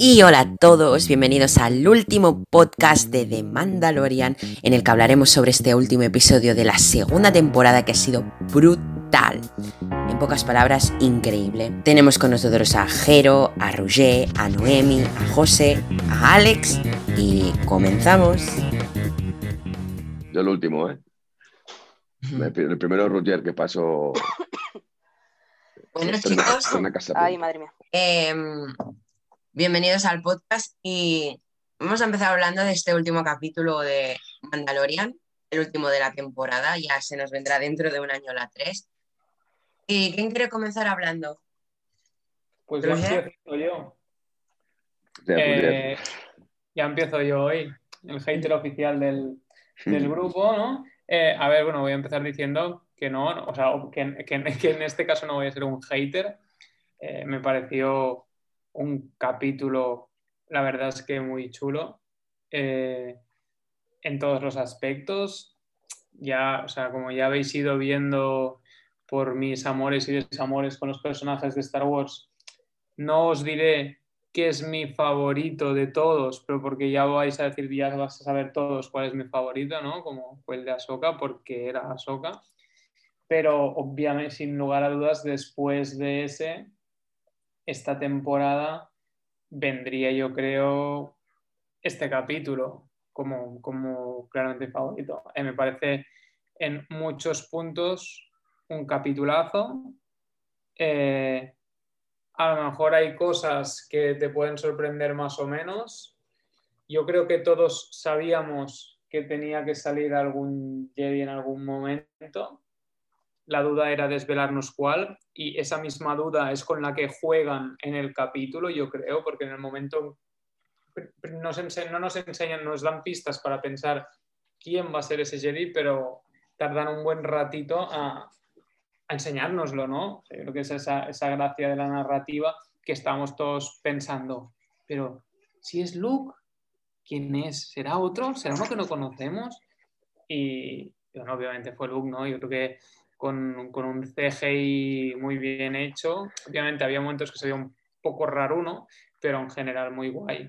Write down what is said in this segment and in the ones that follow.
Y hola a todos, bienvenidos al último podcast de The Mandalorian en el que hablaremos sobre este último episodio de la segunda temporada que ha sido brutal. En pocas palabras, increíble. Tenemos con nosotros a Jero, a Roger, a Noemi, a José, a Alex y comenzamos. Yo el último, ¿eh? El primero Roger que pasó. Bueno chicos, Ay, madre mía. Em, bienvenidos al podcast y vamos a empezar hablando de este último capítulo de Mandalorian, el último de la temporada, ya se nos vendrá dentro de un año la 3. ¿Y quién quiere comenzar hablando? Pues ya empiezo yo. Ya, Eh, ya empiezo yo hoy, el hater oficial del, del grupo, ¿no? Eh, a ver, bueno, voy a empezar diciendo que no, no, o sea, que, que- que en este caso no voy a ser un hater. Eh, me pareció un capítulo, la verdad es que muy chulo, eh, en todos los aspectos. Ya, o sea, como ya habéis ido viendo por mis amores y desamores con los personajes de Star Wars, no os diré que es mi favorito de todos, pero porque ya vais a decir, ya vas a saber todos cuál es mi favorito, ¿no? Como fue el de Ahsoka, porque era Ahsoka. Pero obviamente, sin lugar a dudas, después de ese, esta temporada vendría, yo creo, este capítulo como, como claramente favorito. Eh, me parece en muchos puntos un capitulazo. Eh, a lo mejor hay cosas que te pueden sorprender más o menos. Yo creo que todos sabíamos que tenía que salir algún Jedi en algún momento. La duda era desvelarnos cuál y esa misma duda es con la que juegan en el capítulo, yo creo, porque en el momento no nos enseñan, nos dan pistas para pensar quién va a ser ese Jedi, pero tardan un buen ratito a, a enseñárnoslo, ¿no? Yo creo que es esa, esa gracia de la narrativa que estamos todos pensando. Pero si es Luke, ¿quién es? ¿Será otro? ¿Será uno que no conocemos? Y obviamente fue Luke, ¿no? Yo creo que con, un CGI muy bien hecho, obviamente había momentos que se veía un poco raro uno, pero en general muy guay.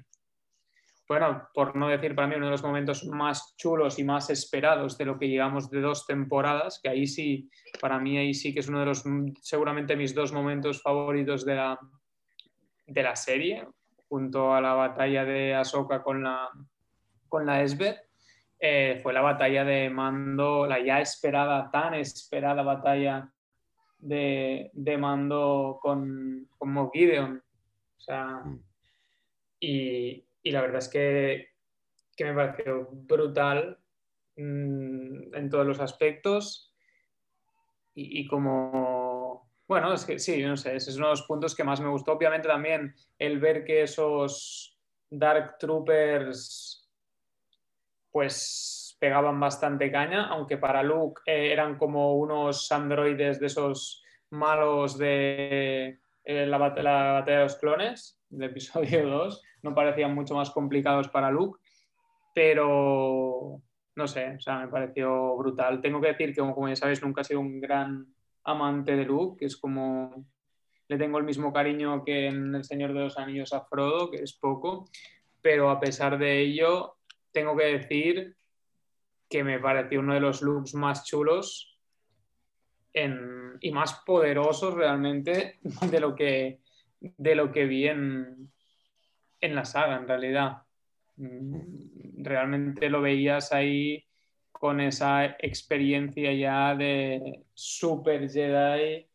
Bueno, por no decir para mí uno de los momentos más chulos y más esperados de lo que llevamos de dos temporadas, que ahí sí, para mí ahí sí que es uno de los, seguramente mis dos momentos favoritos de la, de la serie, junto a la batalla de Ahsoka con la, con la Esbeth, eh, fue la batalla de Mando, la ya esperada, tan esperada batalla de, de Mando con, con Moff Gideon. O sea, y, y la verdad es que, que me pareció brutal mm, en todos los aspectos. Y, y como, bueno, es que sí, no sé, ese es uno de los puntos que más me gustó. Obviamente también el ver que esos Dark Troopers pues pegaban bastante caña, aunque para Luke eh, eran como unos androides de esos malos de eh, la, la batalla de los clones, del episodio 2, no parecían mucho más complicados para Luke, pero no sé, o sea, me pareció brutal. Tengo que decir que, como, como ya sabéis, nunca he sido un gran amante de Luke, que es como le tengo el mismo cariño que en El Señor de los Anillos a Frodo, que es poco, pero a pesar de ello, tengo que decir que me pareció uno de los looks más chulos y más poderosos realmente de lo que, de lo que vi en, en la saga, en realidad. Mm, Realmente lo veías ahí con esa experiencia ya de super Jedi,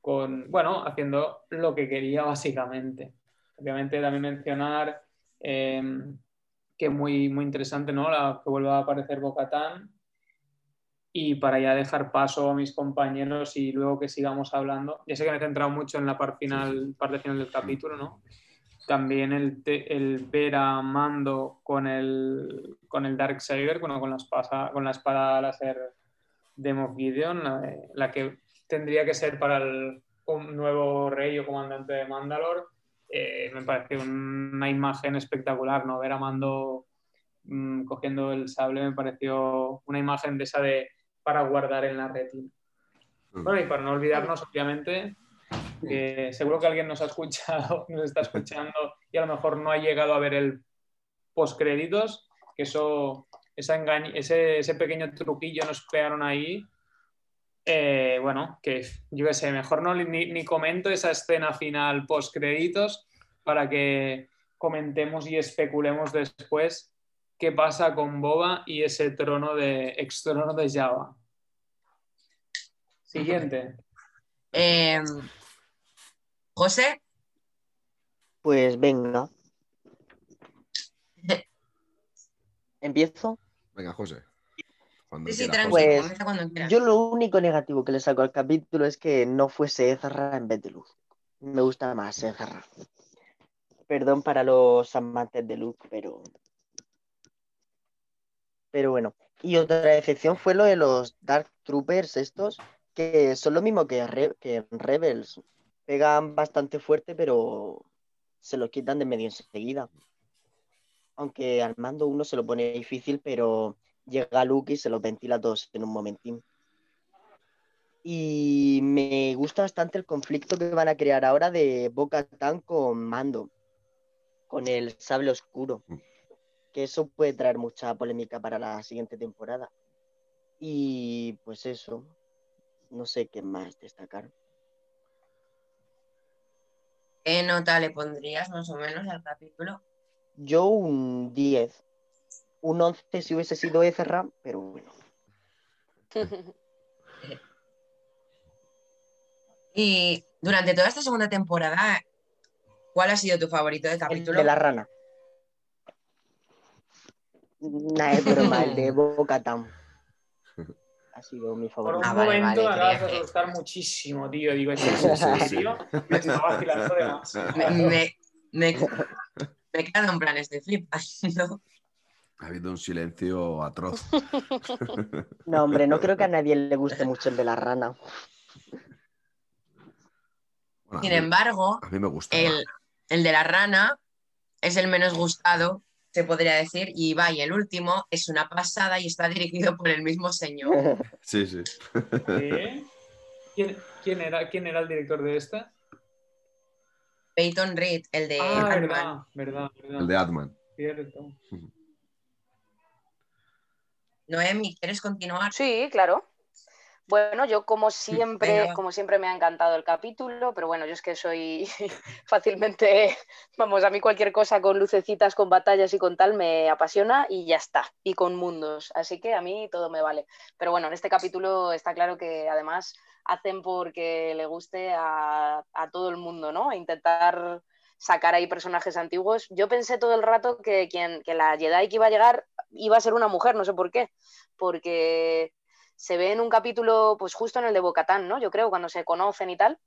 con, bueno, haciendo lo que quería básicamente. Obviamente también mencionar eh, que muy, muy interesante, ¿no? La, que vuelva a aparecer Bocatán. Y para ya dejar paso a mis compañeros y luego que sigamos hablando. Ya sé que me he centrado mucho en la parte final, parte final del capítulo, ¿no? También el, te- el ver a Mando con el, con el Darksaber, bueno, con, la espada, con la espada láser de Moff Gideon, la, la que tendría que ser para el un nuevo rey o comandante de Mandalore. Eh, me parece una imagen espectacular, ¿no? Ver a Mando mm, cogiendo el sable me pareció una imagen de esa de para guardar en la retina. Bueno, y para no olvidarnos, obviamente, seguro que alguien nos ha escuchado, nos está escuchando y a lo mejor no ha llegado a ver el postcréditos, que eso, esa ese, ese pequeño truquillo nos pegaron ahí eh, bueno, que yo qué sé, mejor no ni, comento esa escena final post créditos para que comentemos y especulemos después qué pasa con Boba y ese trono de ex trono de Java. Siguiente. Em, José. Pues venga. ¿Empiezo? Venga, José. Pues, yo lo único negativo que le saco al capítulo es que no fuese Ezra en vez de Luz. Me gusta más Ezra. Perdón para los amantes de Luz, pero. Pero bueno. Y otra excepción fue lo de los Dark Troopers estos, que son lo mismo que, que Rebels. Pegan bastante fuerte, pero se lo quitan de medio enseguida. Aunque al mando uno se lo pone difícil, pero llega Luke y se los ventila todos en un momentín. Y me gusta bastante el conflicto que van a crear ahora de Boca Tan con Mando, con el sable oscuro. Que eso puede traer mucha polémica para la siguiente temporada. Y pues eso, no sé qué más destacar. ¿Qué nota le pondrías más o menos al capítulo? Yo un 10 un 11 si hubiese sido Ezra, pero bueno. y durante toda esta segunda temporada, ¿cuál ha sido tu favorito de capítulo? de la rana. Nah, es broma, el de Bocatam. Ha sido mi favorito. Por un ah, momento me acabas de asustar muchísimo, tío. Digo, ¿es en serio? Me estaba vacilando demasiado. Me, me, me, me quedo en plan, estoy flipando. Ha habido un silencio atroz. No, hombre, no creo que a nadie le guste mucho el de la rana. Sin embargo, a mí me gusta. El, de la rana es el menos gustado, se podría decir, y va, y el último es una pasada y está dirigido por el mismo señor. Sí, sí. ¿Quién, era, ¿Quién era el director de esta? Peyton Reed, el de ah, verdad, verdad, El de Atman. Cierto. Noemi, ¿quieres continuar? Sí, claro. Bueno, yo como siempre, como siempre me ha encantado el capítulo, pero bueno, yo es que soy fácilmente, vamos, a mí cualquier cosa con lucecitas, con batallas y con tal me apasiona y ya está, y con mundos, así que a mí todo me vale. Pero bueno, en este capítulo está claro que además hacen porque le guste a, todo el mundo, ¿no? A intentar sacar ahí personajes antiguos. Yo pensé todo el rato que, quien, que la Jedi que iba a llegar iba a ser una mujer, no sé por qué, porque se ve en un capítulo, pues justo en el de Bocatán, ¿no? Yo creo, cuando se conocen y tal,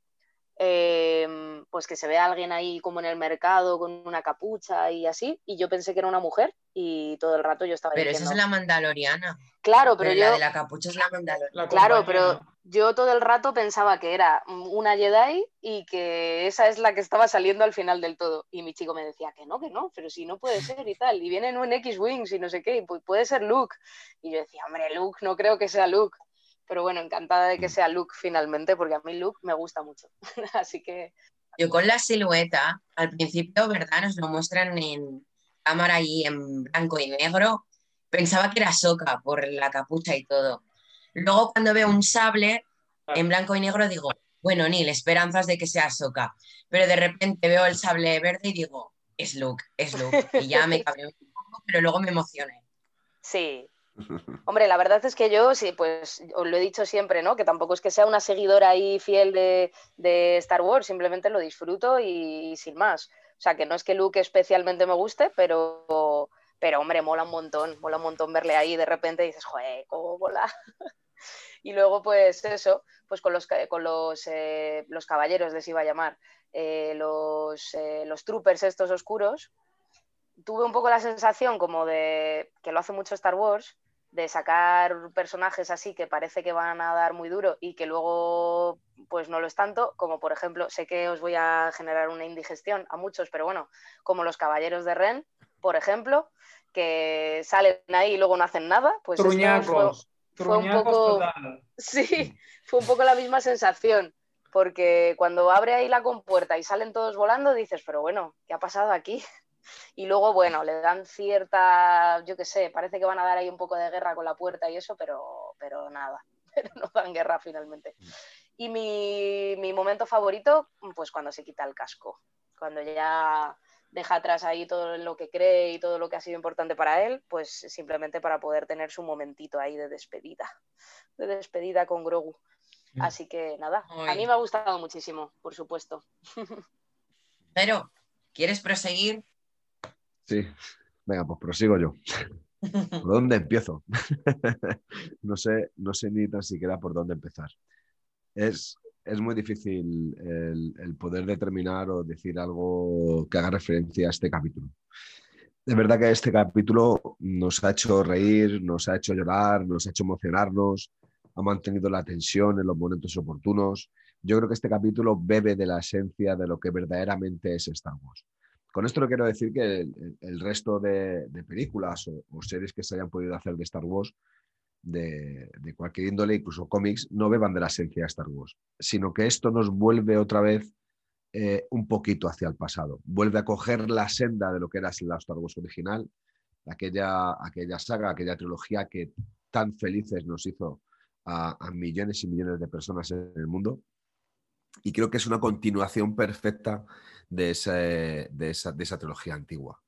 Em, pues que se ve a alguien ahí como en el mercado con una capucha y así, y yo pensé que era una mujer y todo el rato yo estaba Pero esa es la mandaloriana. Claro, pero, yo... La de la capucha es la mandaloriana. claro, pero yo todo el rato pensaba que era una Jedi y que esa es la que estaba saliendo al final del todo. Y mi chico me decía que no, que no, pero si no puede ser y tal. Y viene en un X-Wings y no sé qué, y puede ser Luke. Y yo decía, hombre, Luke, no creo que sea Luke pero bueno, encantada de que mm. sea Luke finalmente, porque a mí Luke me gusta mucho. Así que. Yo con la silueta, al principio, ¿verdad? Nos lo muestran en cámara y en blanco y negro. Pensaba que era Soca por la capucha y todo. Luego, cuando veo un sable en blanco y negro, digo, bueno, ni esperanzas de que sea Soca. Pero de repente veo el sable verde y digo, es Luke, es Luke. Y ya me cabré un poco, pero luego me emocioné. Sí, Hombre, la verdad es que yo, sí, pues os lo he dicho siempre, ¿no? Que tampoco es que sea una seguidora ahí fiel de, Star Wars, simplemente lo disfruto y, sin más. O sea, que no es que Luke especialmente me guste, pero, pero hombre, mola un montón, mola un montón verle ahí de repente y dices, joder, cómo mola. y luego, pues eso, pues con los, con los, eh, los caballeros les iba a llamar, eh, los, eh, los troopers estos oscuros, tuve un poco la sensación como de que lo hace mucho Star Wars, de sacar personajes así que parece que van a dar muy duro y que luego pues no lo es tanto, como por ejemplo, sé que os voy a generar una indigestión a muchos, pero bueno, como los caballeros de Ren, por ejemplo, que salen ahí y luego no hacen nada, pues fue, fue, un poco sí, fue un poco la misma sensación. porque cuando abre ahí la compuerta y salen todos volando, dices, pero bueno, ¿qué ha pasado aquí? Y luego, bueno, le dan cierta, yo qué sé, parece que van a dar ahí un poco de guerra con la puerta y eso, pero, pero nada, pero no dan guerra finalmente. Y mi, mi momento favorito, pues cuando se quita el casco, cuando ya deja atrás ahí todo lo que cree y todo lo que ha sido importante para él, pues simplemente para poder tener su momentito ahí de despedida, de despedida con Grogu. Mm. Así que nada, a mí me ha gustado muchísimo, por supuesto. Pero, ¿quieres proseguir? Sí, venga, pues prosigo yo. ¿Por dónde empiezo? no, sé, no sé ni tan siquiera por dónde empezar. Es, es muy difícil el, poder determinar o decir algo que haga referencia a este capítulo. De verdad que este capítulo nos ha hecho reír, nos ha hecho llorar, nos ha hecho emocionarnos, ha mantenido la tensión en los momentos oportunos. Yo creo que este capítulo bebe de la esencia de lo que verdaderamente es Star Wars. Con esto no quiero decir que el, resto de, películas o, series que se hayan podido hacer de Star Wars de, cualquier índole, incluso cómics, no beban de la esencia de Star Wars, sino que esto nos vuelve otra vez eh, un poquito hacia el pasado. Vuelve a coger la senda de lo que era la Star Wars original, aquella, aquella saga, aquella trilogía que tan felices nos hizo a, millones y millones de personas en el mundo. Y creo que es una continuación perfecta de esa, de esa, de esa trilogía antigua,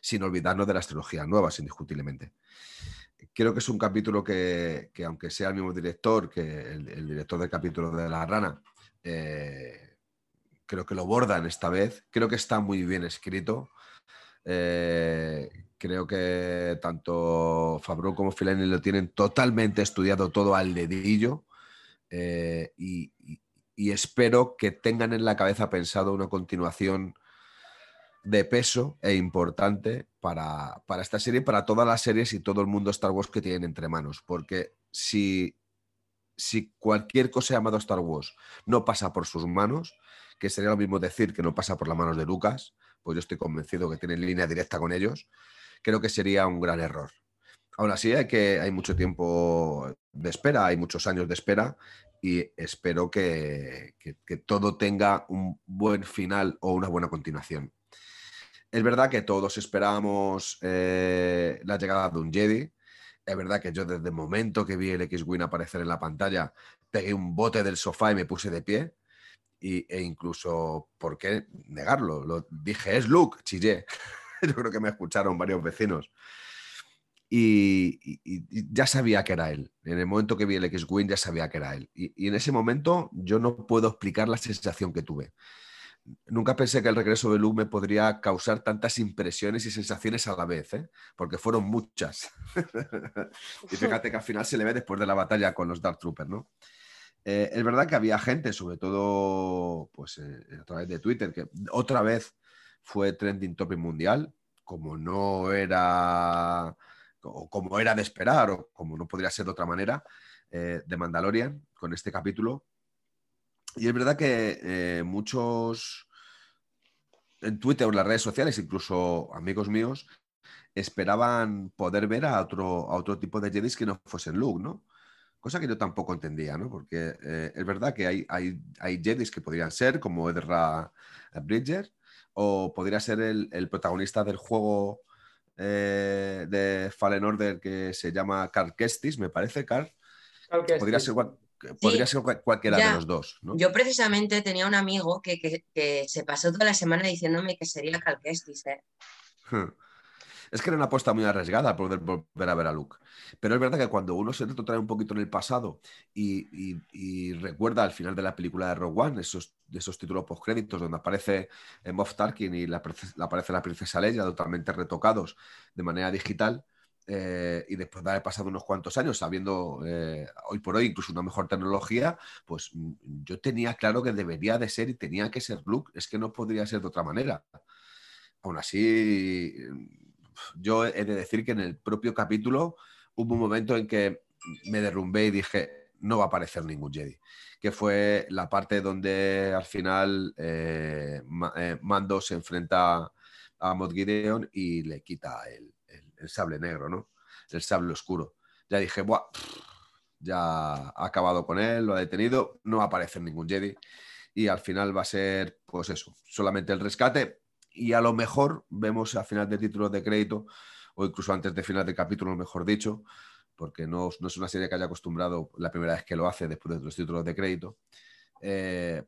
sin olvidarnos de las trilogías nuevas, indiscutiblemente creo que es un capítulo que, aunque sea el mismo director que el, director del capítulo de La Rana, eh, creo que lo bordan esta vez. Creo que está muy bien escrito. Eh, creo que tanto Fabro como Filani lo tienen totalmente estudiado todo al dedillo. Eh, y, espero que tengan en la cabeza pensado una continuación de peso e importante para, esta serie, para todas las series y todo el mundo Star Wars que tienen entre manos. Porque si, si cualquier cosa llamado Star Wars no pasa por sus manos, que sería lo mismo decir que no pasa por las manos de Lucas, pues yo estoy convencido que tienen línea directa con ellos, creo que sería un gran error. Aún así, hay, que, hay mucho tiempo de espera, hay muchos años de espera y espero que todo tenga un buen final o una buena continuación. Es verdad que todos esperábamos eh, la llegada de un Jedi. Es verdad que yo desde el momento que vi el X-Wing aparecer en la pantalla, pegué un bote del sofá y me puse de pie. Y, e incluso, ¿por qué negarlo? Lo, dije, es Luke, chillé. yo creo que me escucharon varios vecinos. Y, ya sabía que era él. En el momento que vi el X-Wing ya sabía que era él. y en ese momento yo no puedo explicar la sensación que tuve nunca pensé que el regreso de Luke me podría causar tantas impresiones y sensaciones a la vez, ¿eh? porque fueron muchas. y fíjate que al final se le ve después de la batalla con los Dark Troopers, ¿no? Eh, es verdad que había gente, sobre todo pues, eh, a través de Twitter, que otra vez fue trending topic mundial, como no era, como era de esperar o como no podría ser de otra manera, de Mandalorian, con este capítulo, y es verdad que eh, muchos en Twitter o en las redes sociales, incluso amigos míos, esperaban poder ver a otro, a otro tipo de Jedis que no fuesen Luke, ¿no? Cosa que yo tampoco entendía, ¿no? Porque eh, es verdad que hay, hay, hay Jedis que podrían ser, como Edra Bridger, o podría ser el, protagonista del juego eh, de Fallen Order que se llama Carl Kestis, me parece, Carl. Podría ser, podría ser cualquiera de los dos. Yo precisamente tenía un amigo que, se pasó toda la semana diciéndome que sería Calquestis. ¿eh? Es que era una apuesta muy arriesgada poder volver a ver a Luke. Pero es verdad que cuando uno se retrotrae un poquito en el pasado y, recuerda al final de la película de Rogue One, esos, esos títulos postcréditos donde aparece Moff Tarkin y la, aparece la princesa Leia totalmente retocados de manera digital, eh, y después de haber pasado unos cuantos años sabiendo eh, hoy por hoy incluso una mejor tecnología, pues mm, yo tenía claro que debería de ser y tenía que ser Luke, es que no podría ser de otra manera. Aún así, yo he de decir que en el propio capítulo hubo un momento en que me derrumbé y dije, no va a aparecer ningún Jedi, que fue la parte donde al final eh, Mando se enfrenta a Mod Gideon y le quita el, el sable negro, ¿no? El sable oscuro. Ya dije, Buah, ya ha acabado con él, lo ha detenido, no va a aparecer ningún Jedi y al final va a ser, pues eso, solamente el rescate y a lo mejor vemos al final del título de crédito o incluso antes de final del capítulo, mejor dicho, porque no, es una serie que haya acostumbrado la primera vez que lo hace después de los títulos de crédito. Eh,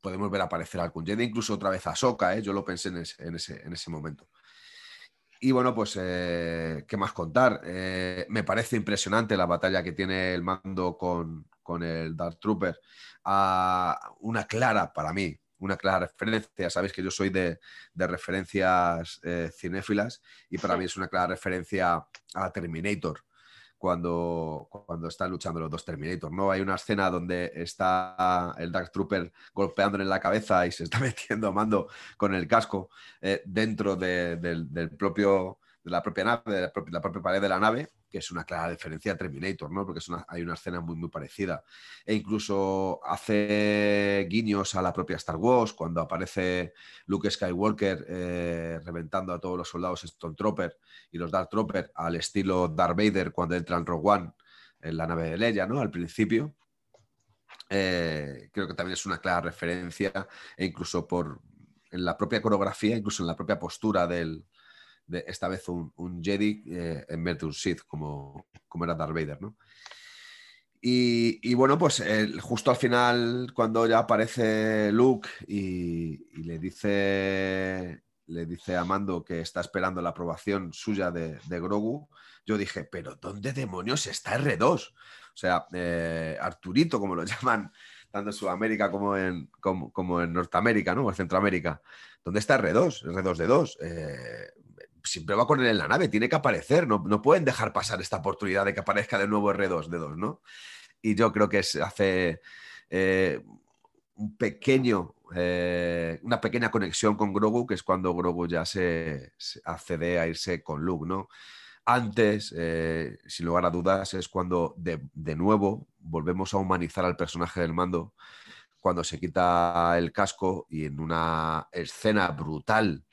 podemos ver aparecer algún Jedi, incluso otra vez a Soka, ¿eh? yo lo pensé en ese, en ese, momento. Y bueno, pues, eh, ¿qué más contar? me parece impresionante la batalla que tiene el mando con, con el Dark Trooper. a una clara, para mí, una clara referencia. Sabéis que yo soy de, referencias eh, cinéfilas y para mí es una clara referencia a Terminator. Cuando, cuando están luchando los dos Terminator, ¿no? Hay una escena donde está el Dark Trooper golpeándole en la cabeza y se está metiendo a mando con el casco eh, dentro del propio, de la propia nave, de la propia pared de la nave, que es una clara diferencia a Terminator, ¿no? Porque hay una escena muy, muy parecida. E incluso hace guiños a la propia Star Wars, cuando aparece Luke Skywalker eh, reventando a todos los soldados Stone Trooper y los Dark Trooper al estilo Darth Vader cuando entra en Rogue One en la nave de Leia, ¿no? Al principio. Eh, creo que también es una clara referencia, e incluso por en la propia coreografía, incluso en la propia postura del, de esta vez un, Jedi eh, en vez de un Sith, como, como era Darth Vader, ¿no? Y, bueno, pues justo al final, cuando ya aparece Luke y, le dice le dice a Mando que está esperando la aprobación suya de, Grogu, yo dije, pero ¿dónde demonios está R2? O sea, eh, Arturito, como lo llaman tanto en Sudamérica como en, como, en Norteamérica, ¿no? O en Centroamérica. ¿Dónde está R2? R2D2. Eh, siempre va con él en la nave, tiene que aparecer, no, pueden dejar pasar esta oportunidad de que aparezca de nuevo R2D2, ¿no? Y yo creo que se hace eh, un pequeño, eh, una pequeña conexión con Grogu, que es cuando Grogu ya se, accede a irse con Luke, ¿no? Antes, eh, sin lugar a dudas, es cuando de, de, nuevo volvemos a humanizar al personaje del mando, cuando se quita el casco y en una escena brutal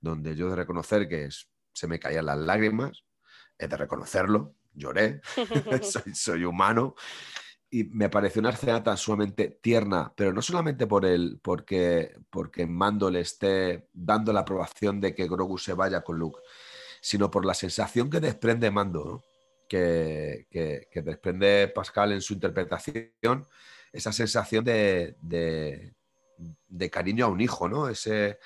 donde yo de reconocer que se me caían las lágrimas, he de reconocerlo, lloré, soy, humano. Y me pareció una escena tan sumamente tierna, pero no solamente por el, porque, porque Mando le esté dando la aprobación de que Grogu se vaya con Luke, sino por la sensación que desprende Mando, que, que, desprende Pascal en su interpretación, esa sensación de, de, de, cariño a un hijo, ¿no? Ese,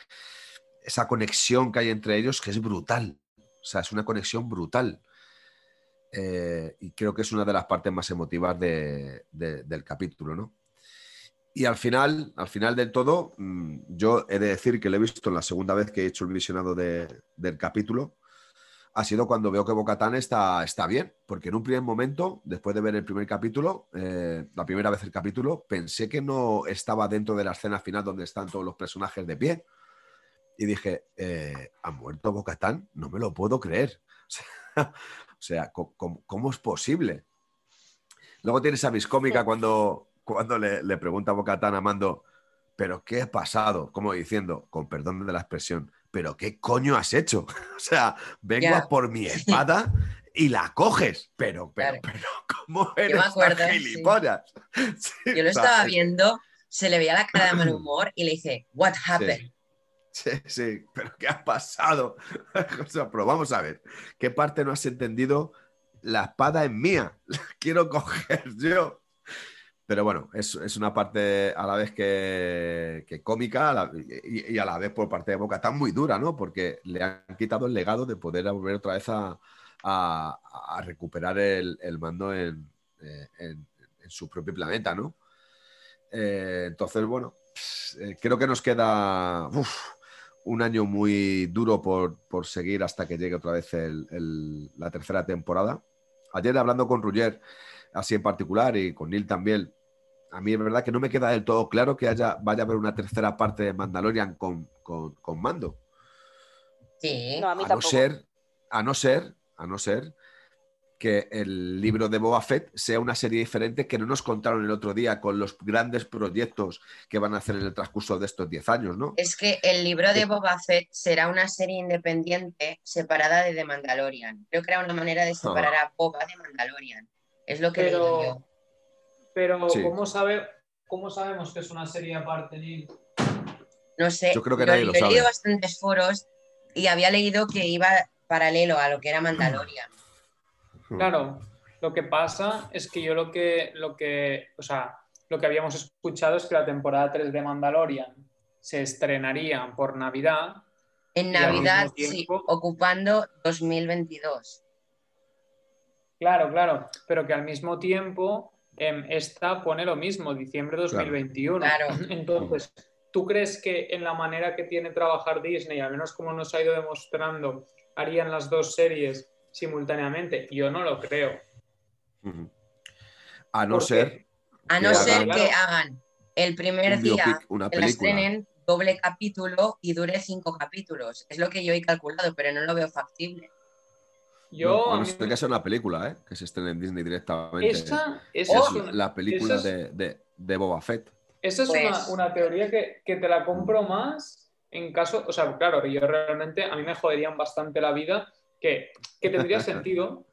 esa conexión que hay entre ellos que es brutal. O sea, es una conexión brutal. Eh, y creo que es una de las partes más emotivas del capítulo, ¿no? Y al final, al final del todo, mm, yo he de decir que lo he visto la segunda vez que he hecho el visionado del capítulo, ha sido cuando veo que Bocatán está, está bien, porque en un primer momento, después de ver el primer capítulo, eh, la primera vez el capítulo, pensé que no estaba dentro de la escena final donde están todos los personajes de pie, y dije, eh, ¿ha muerto Bocatán? No me lo puedo creer. O sea, ¿cómo, es posible? Luego tienes a Miss Cómica cuando, cuando le, pregunta a Bocatán a Mando, ¿pero qué ha pasado? Como diciendo, con perdón de la expresión, ¿pero qué coño has hecho? o sea, vengo por mi espada y la coges, pero, pero, pero, ¿cómo eres tan gilipollas? Yo lo estaba viendo, se le veía la cara de mal humor y le dije, ¿What happened? Sí, sí, pero ¿qué ha pasado? pero vamos a ver, ¿qué parte no has entendido? La espada es mía, la quiero coger yo. Pero bueno, es, una parte a la vez que, cómica y, a la vez por parte de Boca tan muy dura, ¿no? Porque le han quitado el legado de poder volver otra vez a, recuperar el, mando eh, en, su propio planeta, ¿no? Eh, entonces, bueno, eh, creo que nos queda un año muy duro por, seguir hasta que llegue otra vez la tercera temporada. Ayer hablando con Ruger, así en particular, y con Neil también, a mí es verdad que no me queda del todo claro que haya, vaya a haber una tercera parte de Mandalorian con, con, Mando. Sí, no, a, mí a no ser, a no ser, a no ser que el libro de Boba Fett sea una serie diferente que no nos contaron el otro día con los grandes proyectos que van a hacer en el transcurso de estos 10 años, ¿no? Es que el libro de Boba Fett será una serie independiente separada de The Mandalorian. Creo que era una manera de separar a Boba de Mandalorian. Es lo que pero, yo. Pero Sí. ¿cómo, sabe, ¿cómo sabemos que es una serie aparte, Neil? No sé, Yo creo que nadie lo yo he leído sabe. bastantes foros y había leído que iba paralelo a lo que era Mandalorian. Hmm. Claro, lo que pasa es que yo lo que, lo que, o sea, lo que habíamos escuchado es que la temporada 3 de Mandalorian se estrenaría por Navidad. En Navidad, sí, ocupando 2022. Claro, claro, pero que al mismo tiempo em, esta pone lo mismo, diciembre de 2021. Claro. Entonces, ¿tú crees que en la manera que tiene trabajar Disney, al menos como nos ha ido demostrando, harían las dos series simultáneamente? Yo no lo creo. A no ser A no Que ser hagan- que hagan el primer un día biopic, una que la estrenen doble capítulo y dure cinco capítulos. Es lo que yo he calculado, pero no lo veo factible. Yo, No, no mí- que sea una película, ¿eh? Que se estrene en Disney directamente. esa, esa Es es una- la película esa es- de, de, de Boba Fett. Esa es Pues- una, una teoría que, que te la compro más en caso, o sea, claro, yo realmente a mí me joderían bastante la vida, que, que tendría sentido,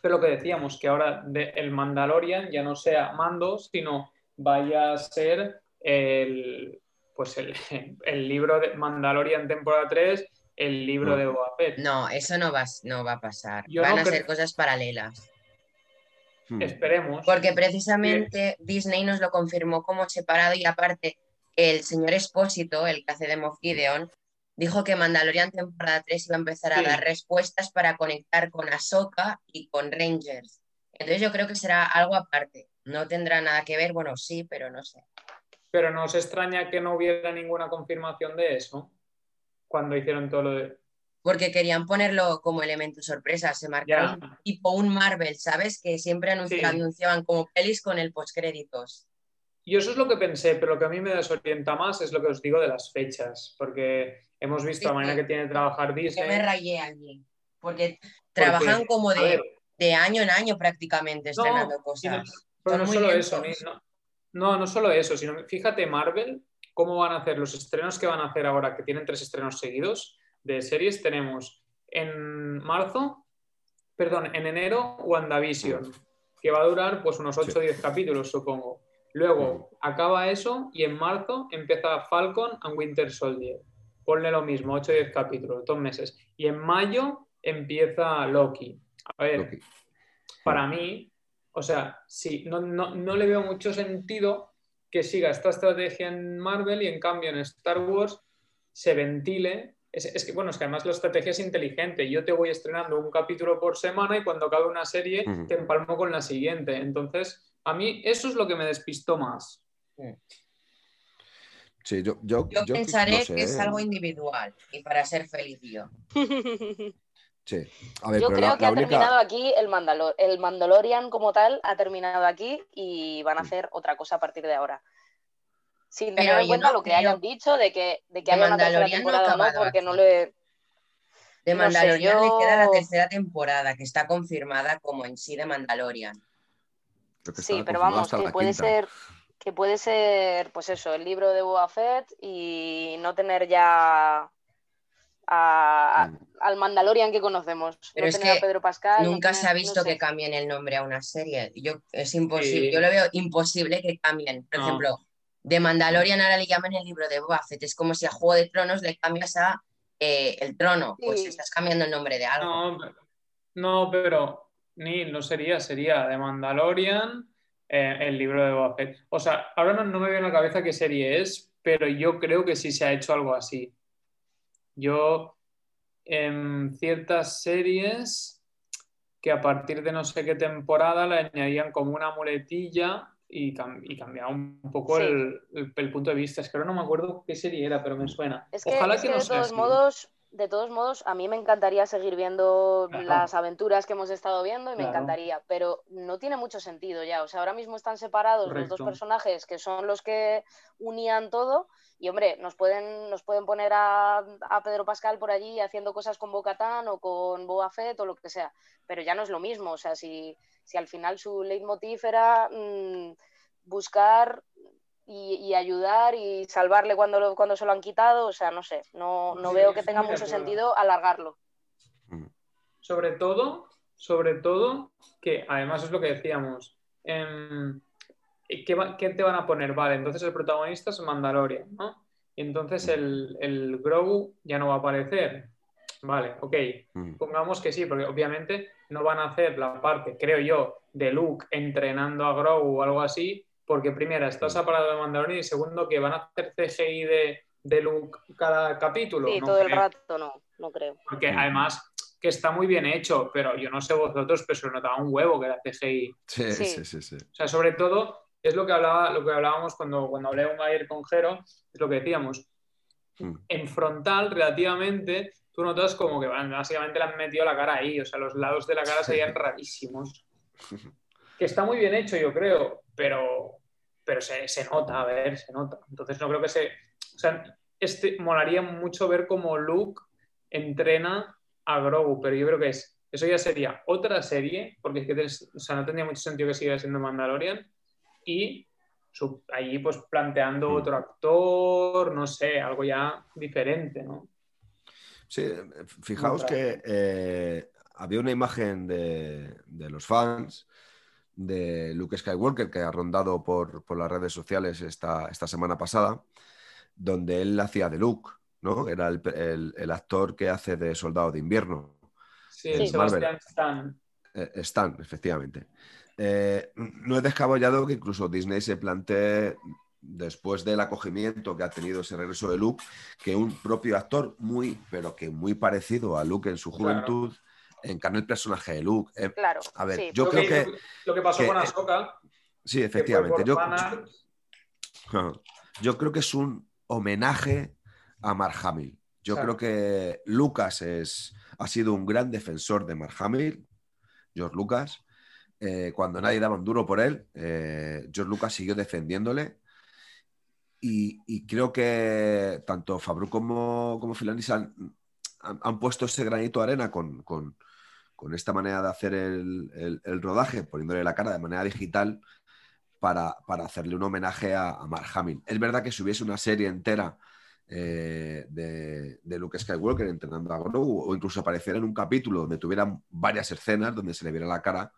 pero lo que decíamos, que ahora de- el Mandalorian ya no sea Mando, sino vaya a ser el, pues el, el libro de Mandalorian temporada 3, el libro No. de Boba Fett. No, eso no va, no va a pasar. Yo Van no a ser cosas paralelas. Hmm. Esperemos. Porque precisamente Disney nos lo confirmó como separado y aparte el señor Espósito, el que hace de Moff Gideon, dijo que Mandalorian temporada 3 iba a empezar a Sí. dar respuestas para conectar con Ahsoka y con Rangers. Entonces yo creo que será algo aparte. No tendrá nada que ver, bueno, sí, pero no sé. Pero nos extraña que no hubiera ninguna confirmación de eso cuando hicieron todo lo de... Porque querían ponerlo como elemento sorpresa, se Ya. tipo un Marvel, ¿sabes? Que siempre anunci- Sí. anunciaban como pelis con el postcréditos. Y eso es lo que pensé, pero lo que a mí me desorienta más es lo que os digo de las fechas, porque hemos visto Sí, la manera sí. que tiene de trabajar Yo me Disney. rayé allí. Porque trabajan porque, como a de, ver, de año en año prácticamente estrenando no- cosas. pero Son no solo lentos. eso, ni- no, no, no solo eso, sino fíjate Marvel, cómo van a hacer los estrenos que van a hacer ahora, que tienen tres estrenos seguidos de series. Tenemos en marzo, perdón, en enero WandaVision, que va a durar pues unos 8 o 10 capítulos, supongo. Luego acaba eso y en marzo empieza Falcon and Winter Soldier. Ponle lo mismo, 8 o 10 capítulos, dos meses. Y en mayo empieza Loki. A ver, Loki. para mí, o sea, sí, no, no, no le veo mucho sentido que siga esta estrategia en Marvel y en cambio en Star Wars se ventile. Es, es que, bueno, es que además la estrategia es inteligente. Yo te voy estrenando un capítulo por semana y cuando acabe una serie te empalmo con la siguiente. Entonces, a mí eso es lo que me despistó más. Sí, yo, yo, Yo yo pensaré no sé, que es ¿eh? algo individual y para ser feliz yo. Sí. A ver, Yo pero creo la, que la ha única- terminado aquí el, Mandalor el Mandalorian como tal, ha terminado aquí y van a Mm. hacer otra cosa a partir de ahora. Sin Pero tener en cuenta no lo que creo- hayan dicho de que, de que De haya una tercera Mandalorian no ha temporada o no, porque aquí. no le... De No sé, Mandalorian yo- le queda la tercera temporada, que está confirmada como en sí de Mandalorian. Creo que Sí, pero vamos, que puede quinta. ser, que puede ser, pues eso, el libro de Boba Fett y no tener ya a- Mm. al Mandalorian que conocemos. Pero no es tener que a Pedro Pascal. no Nunca tener- se ha no visto sé. que cambien el nombre a una serie. Yo, es imposible. Sí. Yo lo veo imposible que cambien. Por No. ejemplo, de Mandalorian ahora le llaman el libro de Boba Fett. Es como si a Juego de Tronos le cambias a eh, El Trono. Pues Sí. estás cambiando el nombre de algo. No, pero- no, pero ni no sería, sería de Mandalorian, eh, el libro de Boba Fett. O sea, ahora no, no me viene a la cabeza qué serie es, pero yo creo que sí se ha hecho algo así. Yo, en ciertas series, que a partir de no sé qué temporada le añadían como una muletilla y, cam- y cambiaba un poco Sí. el, el- el punto de vista. Es que ahora no me acuerdo qué serie era, pero me suena. Es que, Ojalá es que que no de todos modos, de todos modos, a mí me encantaría seguir viendo Claro. las aventuras que hemos estado viendo y me Claro. encantaría, pero no tiene mucho sentido ya. O sea, ahora mismo están separados los dos personajes que son los que unían todo. Y hombre, nos pueden, nos pueden poner a, a Pedro Pascal por allí haciendo cosas con Bocatán o con Boba Fett o lo que sea, pero ya no es lo mismo. O sea, si, si al final su leitmotiv era mm, buscar y, y ayudar y salvarle cuando, lo- cuando se lo han quitado, o sea, no sé, no, no Sí, veo que tenga mucho sentido alargarlo. Sobre todo, sobre todo, que además es lo que decíamos, em, ¿qué, va- qué te van a poner? Vale, entonces el protagonista es Mandalorian, ¿no? Y entonces el, el Grogu ya no va a aparecer. Vale, ok. Mm. Pongamos que sí, porque obviamente no van a hacer la parte, creo yo, de Luke entrenando a Grogu o algo así, porque primero está separado de Mandalorian y segundo que van a hacer CGI de, de Luke cada capítulo. Sí, No todo el rato no, no creo. Porque además que está muy bien hecho, pero yo no sé vosotros, pero se notaba un huevo que era CGI. Sí, Sí. sí, sí, sí. O sea, sobre todo, es lo que, hablaba, lo que hablábamos cuando, cuando hablé un ayer con Jero, es lo que decíamos. Mm. En frontal, relativamente, tú notas como que bueno, básicamente le han metido la cara ahí, o sea, los lados de la cara se veían rarísimos. Que está muy bien hecho, yo creo, pero, pero se, se nota, a ver, se nota. Entonces no creo que se... O sea, este, molaría mucho ver cómo Luke entrena a Grogu, pero yo creo que es, eso ya sería otra serie, porque es que o sea, no tendría mucho sentido que siga siendo Mandalorian, y allí pues planteando Mm. otro actor, no sé, algo ya diferente, ¿no? Sí, fijaos que eh, había una imagen de, de los fans de Luke Skywalker que ha rondado por, por las redes sociales esta, esta semana pasada, donde él hacía de Luke, ¿no? Era el, el- el actor que hace de soldado de invierno. Sí, Sí. Sebastián Stan. Eh, Stan, efectivamente. Eh, no he descabellado que incluso Disney se plantee, después del acogimiento que ha tenido ese regreso de Luke, que un propio actor muy, pero que muy parecido a Luke en su Claro. Encarne el personaje de Luke. Eh, Claro. a ver, sí. yo Lo creo que, Lo que pasó que- con Ahsoka, sí, efectivamente. Yo, creo que es un homenaje a Mark Hamill. Yo Claro. creo que Lucas es, ha sido un gran defensor de Mark Hamill, George Lucas. Eh, cuando nadie daba un duro por él, eh, George Lucas siguió defendiéndole. Y, y creo que tanto Fabru como, como han, han- han puesto ese granito de arena con, con- con esta manera de hacer el, el- el rodaje, poniéndole la cara de manera digital para, para hacerle un homenaje a, a Mark Hamill. Es verdad que si hubiese una serie entera eh, de, de Luke Skywalker entrenando a Grogu o incluso apareciera en un capítulo donde tuvieran varias escenas donde se le viera la cara,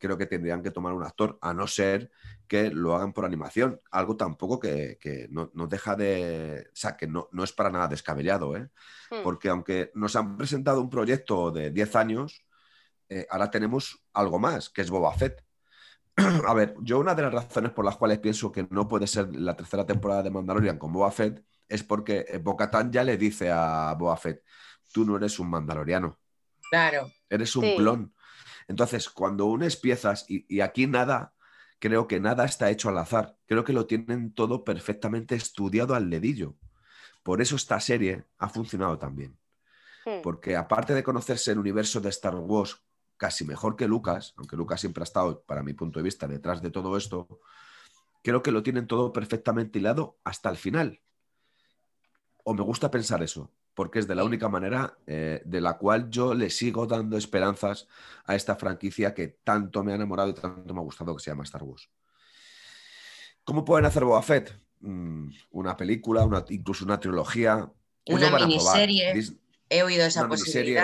creo que tendrían que tomar un actor, a no ser que lo hagan por animación. Algo tampoco que, que no, no deja de... O sea, que no, no es para nada descabellado, ¿eh? Hmm. Porque aunque nos han presentado un proyecto de 10 años, eh, ahora tenemos algo más, que es Boba Fett. A ver, yo una de las razones por las cuales pienso que no puede ser la tercera temporada de Mandalorian con Boba Fett es porque eh, Bo-Katan ya le dice a Boba Fett, tú no eres un mandaloriano, Claro. eres un Sí. clon. Entonces, cuando unes piezas, y, y aquí nada, creo que nada está hecho al azar, creo que lo tienen todo perfectamente estudiado al dedillo. Por eso esta serie ha funcionado tan bien. Porque aparte de conocerse el universo de Star Wars casi mejor que Lucas, aunque Lucas siempre ha estado, para mi punto de vista, detrás de todo esto, creo que lo tienen todo perfectamente hilado hasta el final. O me gusta pensar eso, porque es de la única manera eh, de la cual yo le sigo dando esperanzas a esta franquicia que tanto me ha enamorado y tanto me ha gustado que se llama Star Wars. ¿Cómo pueden hacer Boba Fett? Mm, una película, una- incluso una trilogía. Una miniserie. He oído esa Una miniserie.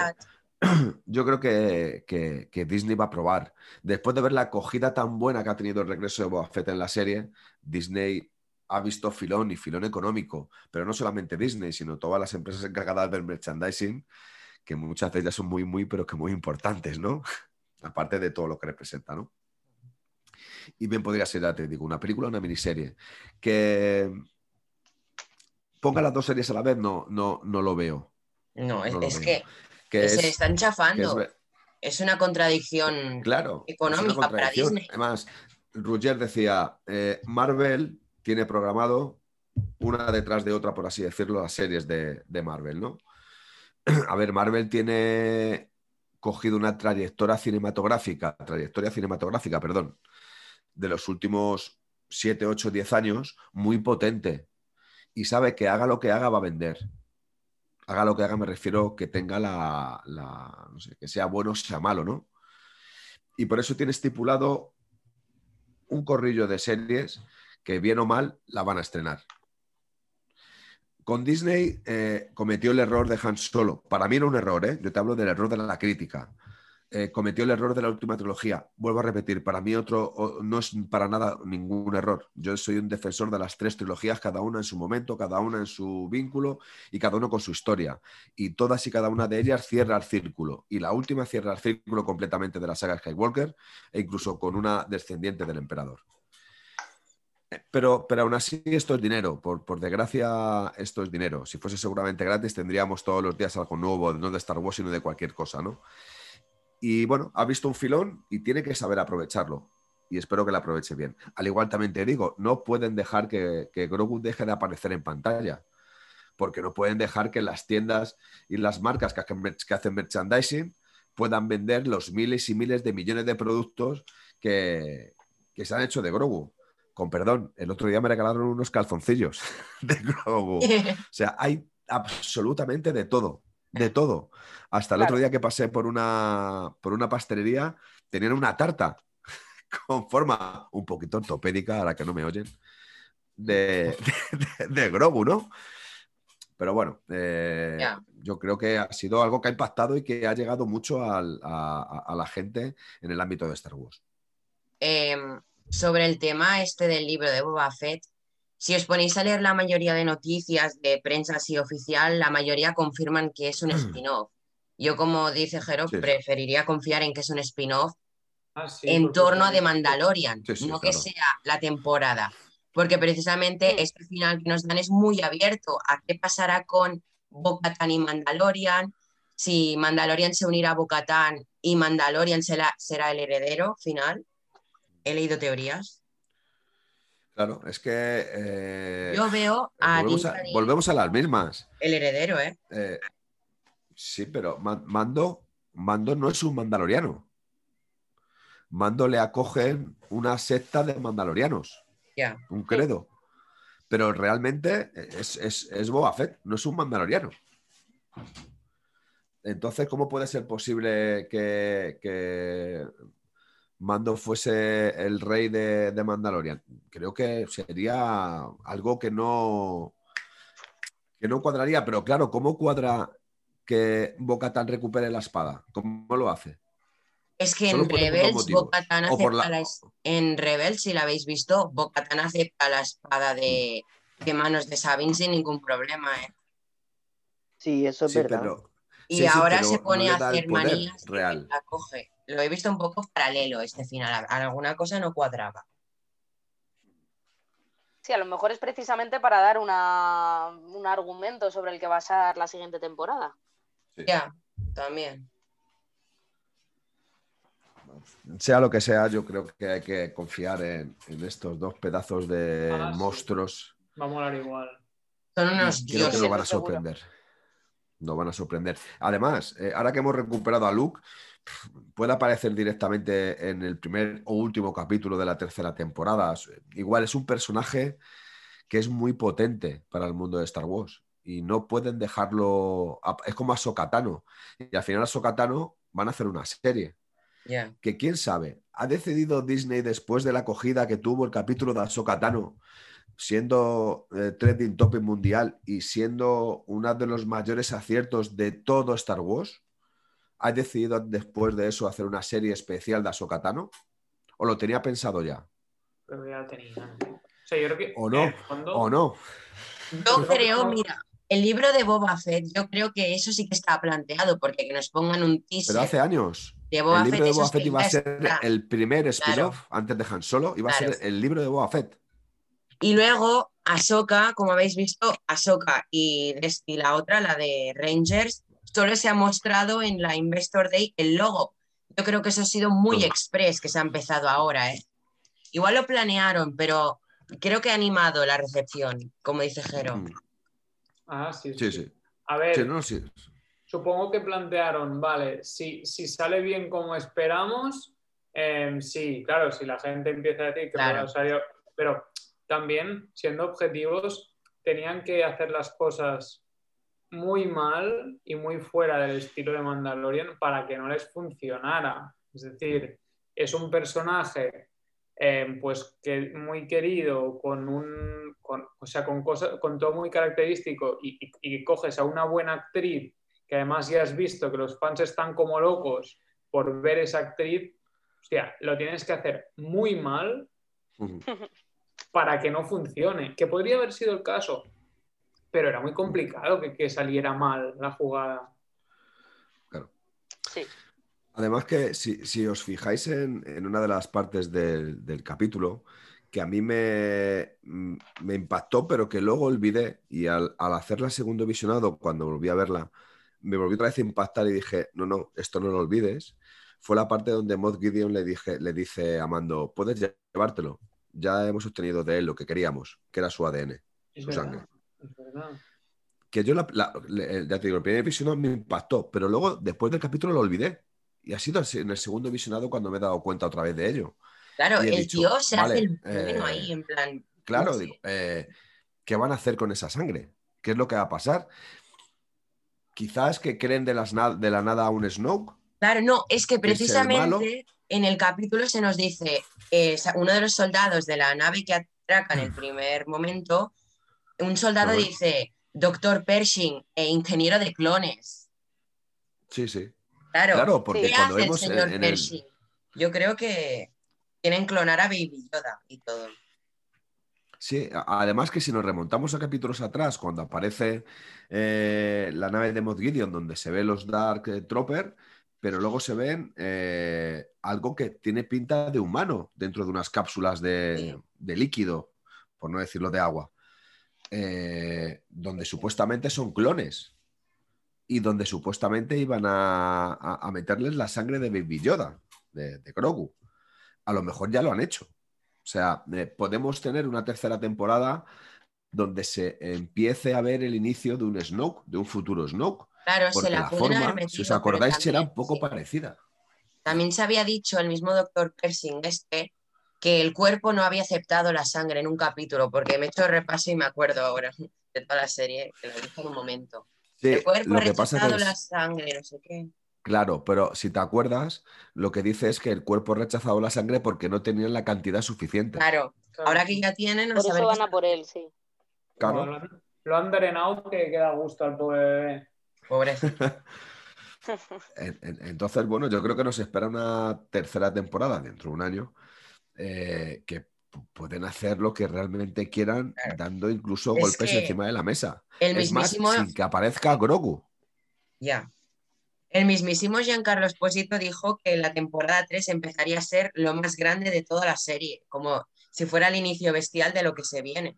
yo creo que, que- que Disney va a probar. Después de ver la acogida tan buena que ha tenido el regreso de Boba Fett en la serie, Disney ha visto filón y filón económico, pero no solamente Disney, sino todas las empresas encargadas del merchandising, que muchas de ellas son muy, muy, pero que muy importantes, ¿no? Aparte de todo lo que representa, ¿no? Y bien podría ser, ya te digo, una película o una miniserie. Que ponga las dos series a la vez, no, no, no lo veo. No, es, No que, Que se es- están es chafando. Es una contradicción. Claro. económica una para. Disney. Además, Roger decía, eh, Marvel tiene programado una detrás de otra, por así decirlo, las series de, de Marvel, ¿no? A ver, Marvel tiene cogido una trayectoria cinematográfica, trayectoria cinematográfica, perdón, de los últimos 7, 8, 10 años muy potente y sabe que haga lo que haga va a vender. Haga lo que haga, me refiero que tenga la, la- no sé, que sea bueno o sea malo, ¿no? Y por eso tiene estipulado un corrillo de series que bien o mal la van a estrenar. Con Disney eh, cometió el error de Han Solo. Para mí era un error, ¿eh? Yo te hablo del error de la crítica. Eh, cometió el error de la última trilogía. Vuelvo a repetir, para mí otro o- no es para nada ningún error. Yo soy un defensor de las tres trilogías, cada una en su momento, cada una en su vínculo y cada uno con su historia. Y todas y cada una de ellas cierra el círculo. Y la última cierra el círculo completamente de la saga Skywalker e incluso con una descendiente del emperador. Eh, Pero, pero aún así esto es dinero, por, por desgracia esto es dinero. Si fuese seguramente gratis tendríamos todos los días algo nuevo, no de Star Wars sino de cualquier cosa, ¿no? Y bueno, ha visto un filón y tiene que saber aprovecharlo. Y espero que lo aproveche bien. Al igual también te digo, no pueden dejar que, que Grogu deje de aparecer en pantalla. Porque no pueden dejar que las tiendas y las marcas que hacen, merch- que hacen merchandising puedan vender los miles y miles de millones de productos que, que se han hecho de Grogu. Con perdón, el otro día me regalaron unos calzoncillos de Grogu. O sea, hay absolutamente de todo, de todo. Hasta el Claro. otro día que pasé por una, por una pastelería, tenían una tarta con forma un poquito ortopédica, a la que no me oyen, de, de, de Grogu, ¿no? Pero bueno, eh, yo creo que ha sido algo que ha impactado y que ha llegado mucho al- a, a- a la gente en el ámbito de Star Wars. Em, sobre el tema este del libro de Boba Fett, si os ponéis a leer la mayoría de noticias de prensa así oficial, la mayoría confirman que es un spin-off. Yo, como dice Jero, Sí. preferiría confiar en que es un spin-off Ah, sí, en torno a. The Mandalorian, Sí, sí, no que claro. sea la temporada. Porque precisamente este final que nos dan es muy abierto a qué pasará con Bo-Katan y Mandalorian, si Mandalorian se unirá a Bo-Katan y Mandalorian será, será el heredero final. He leído teorías. Claro, es que... eh, Yo veo a volvemos, a, volvemos a las mismas. el heredero, ¿eh? Eh, sí, pero Ma- Mando, Mando no es un mandaloriano. Mando le acogen una secta de mandalorianos, Ya. un credo. Pero realmente es, es, es Boba Fett, no es un mandaloriano. Entonces, ¿cómo puede ser posible que, que Mando fuese el rey de, de Mandalorian? Creo que sería algo que no, que no cuadraría, pero claro, ¿cómo cuadra que Bocatan recupere la espada? ¿Cómo lo hace? Es que Solo en Rebels, por acepta la- la en Rebels, si la habéis visto, Bo-Katan acepta la espada de, de manos de Sabine sin ningún problema, ¿eh? Sí, eso es Sí, verdad. pero, Y Sí, ahora se pone a hacer manías y real. la coge. Lo he visto un poco paralelo este final. a- Alguna cosa no cuadraba. Sí, a lo mejor es precisamente para dar una, un argumento sobre el que basar la siguiente temporada. Ya, también. sea lo que sea, yo creo que hay que confiar en, en estos dos pedazos de Ah, sí. monstruos. Va a molar igual. Son unos Creo que nos van a seguro. sorprender. Nos van a sorprender. Además, eh, ahora que hemos recuperado a Luke, puede aparecer directamente en el primer o último capítulo de la tercera temporada. Igual es un personaje que es muy potente para el mundo de Star Wars. Y no pueden dejarlo. a- Es como a Sokatano. Y al final a Sokatano van a hacer una serie. Que quién sabe, ha decidido Disney después de la acogida que tuvo el capítulo de Ahsoka Tano, siendo eh, trending topic mundial y siendo uno de los mayores aciertos de todo Star Wars, ha decidido después de eso hacer una serie especial de Ahsoka Tano? ¿O lo tenía pensado ya? Pero ya lo tenía. O sea, yo creo que. ¿O no? fondo- ¿O no? Yo creo, mira, el libro de Boba Fett, yo creo que eso sí que está planteado, porque que nos pongan un teaser Pero hace años. de Boba el libro Fett, de Boba Fett iba a ser está. el primer spin-off antes de Han Solo, iba a Claro. ser el libro de Boba Fett. Y luego Ahsoka, como habéis visto, Ahsoka y, y la otra, la de Rangers, solo se ha mostrado en la Investor Day el logo. Yo creo que eso ha sido muy Todo. express que se ha empezado ahora, ¿eh? Igual lo planearon, pero creo que ha animado la recepción, como dice Jero. Mm. Ah, sí, Sí, sí. A ver, Sí, no, sí. supongo que plantearon, vale, si, si sale bien como esperamos, em, sí, claro, si la gente empieza a decir que Claro. pero también, siendo objetivos, tenían que hacer las cosas muy mal y muy fuera del estilo de Mandalorian para que no les funcionara. Es decir, es un personaje eh, pues que muy querido, con un con, o sea, con cosas, con todo muy característico, y, y- y coges a una buena actriz que además ya has visto que los fans están como locos por ver esa actriz, hostia, lo tienes que hacer muy mal para que no funcione. Que podría haber sido el caso, pero era muy complicado que, que saliera mal la jugada. Claro. Sí. Además que si, si os fijáis en, en una de las partes del, del capítulo, que a mí me, mm, me impactó, pero que luego olvidé, y al, al hacerla segundo visionado, cuando volví a verla, me volví otra vez a impactar y dije, no, no, esto no lo olvides, fue la parte donde Moth Gideon le, dije, le dice a Mando, puedes llevártelo, ya hemos obtenido de él lo que queríamos, que era su ADN, Es su verdad, sangre. Es verdad. Que yo, la, la- le- ya te digo, el primer visionado me impactó, pero luego, después del capítulo, lo olvidé. Y ha sido en el segundo visionado cuando me he dado cuenta otra vez de ello. Claro, el dicho, tío se vale, hace el bueno eh, ahí, en plan. Claro, no sé. digo, eh, ¿qué van a hacer con esa sangre? ¿Qué es lo que va a pasar? Quizás que creen de, las na- de la nada a un Snoke. Claro, no, es que es el malo. precisamente en el capítulo se nos dice, eh, uno de los soldados de la nave que atraca en el primer momento, un soldado bueno. dice, doctor Pershing e ingeniero de clones. Sí, sí. Claro, Claro, porque ¿qué cuando hace el vemos en- señor en el- Pershing? Yo creo que quieren clonar a Baby Yoda y todo. Sí, además que si nos remontamos a capítulos atrás, cuando aparece eh, la nave de Moff Gideon, donde se ve los Dark eh, Trooper, pero luego se ven eh, algo que tiene pinta de humano dentro de unas cápsulas de, Sí. de líquido, por no decirlo de agua, eh, donde supuestamente son clones y donde supuestamente iban a, a- a meterles la sangre de Baby Yoda, de, de Grogu. A lo mejor ya lo han hecho. O sea, eh, podemos tener una tercera temporada donde se empiece a ver el inicio de un Snoke, de un futuro Snoke, Claro, se la la forma, metido, si os acordáis, también- era un poco sí. parecida. También se había dicho el mismo doctor Pershing este que el cuerpo no había aceptado la sangre en un capítulo, porque me he hecho repaso y me acuerdo ahora de toda la serie, que lo dije en un momento. Sí, el cuerpo lo ha que pasa rechazado la sangre, no sé qué. Claro, pero si te acuerdas, lo que dice es que el cuerpo ha rechazado la sangre porque no tenían la cantidad suficiente. Claro, Claro. ahora que ya tienen, no Por eso qué van a por él, sí. Claro. Lo, han- drenado que queda a gusto al pobre bebé. En- Entonces, bueno, yo creo que nos espera una tercera temporada dentro de un año eh, que pueden hacer lo que realmente quieran, Claro. dando incluso Es golpes encima de la mesa. El Es más, sin que aparezca Grogu. ya. El mismísimo Giancarlo Esposito dijo que la temporada 3 empezaría a ser lo más grande de toda la serie, como si fuera el inicio bestial de lo que se viene.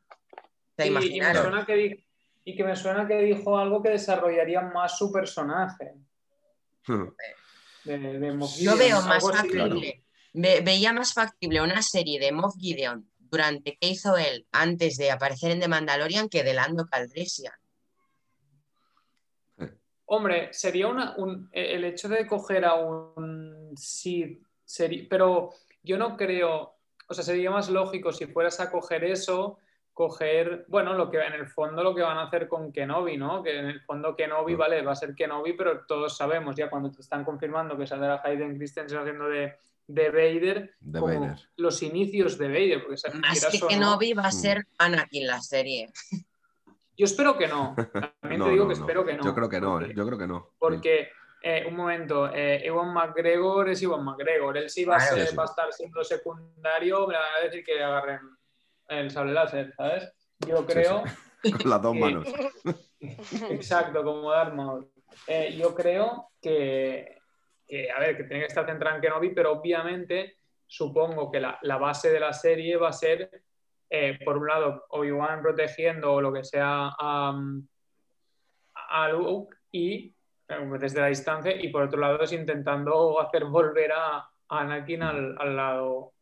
Sea, Y- y, me imaginaros. suena que di- y que me suena que dijo algo que desarrollaría más su personaje. De, de Moff Yo veo más factible, ve- veía más factible una serie de Moff Gideon durante que hizo él antes de aparecer en The Mandalorian que de Lando Calrissian. Hombre, sería una, un- el hecho de coger a un Sith, sería, pero yo no creo, o sea, sería más lógico si fueras a coger eso, coger, bueno, lo que en el fondo lo que van a hacer con Kenobi, ¿no? Que en el fondo Kenobi, Mm. vale, va a ser Kenobi, pero todos sabemos ya cuando te están confirmando que saldrá Hayden Christensen haciendo de, de Vader, De como Vader. los inicios de Vader, porque quieras que o no- Kenobi va a Mm. ser Anakin la serie. Yo espero que no. También No, te digo no, que no. espero que no. Yo creo que no, porque- ¿eh? yo creo que no. Porque, eh, un momento, eh, Ewan McGregor es Ewan McGregor. Él sí va, a Claro. ser- Sí, sí. va a estar siendo secundario, me van a decir que agarren el sable láser, ¿sabes? Yo Sí, creo, Con las dos que- manos. exacto, como Darth Maul. Eh, yo creo que, que, a ver, que tiene que estar centrado en Kenobi, pero obviamente supongo que la, base de la serie va a ser, eh, por un lado, Obi-Wan protegiendo o lo que sea a, a Luke y eh, desde la distancia, y por otro lado es intentando hacer volver a, a Anakin al, al lado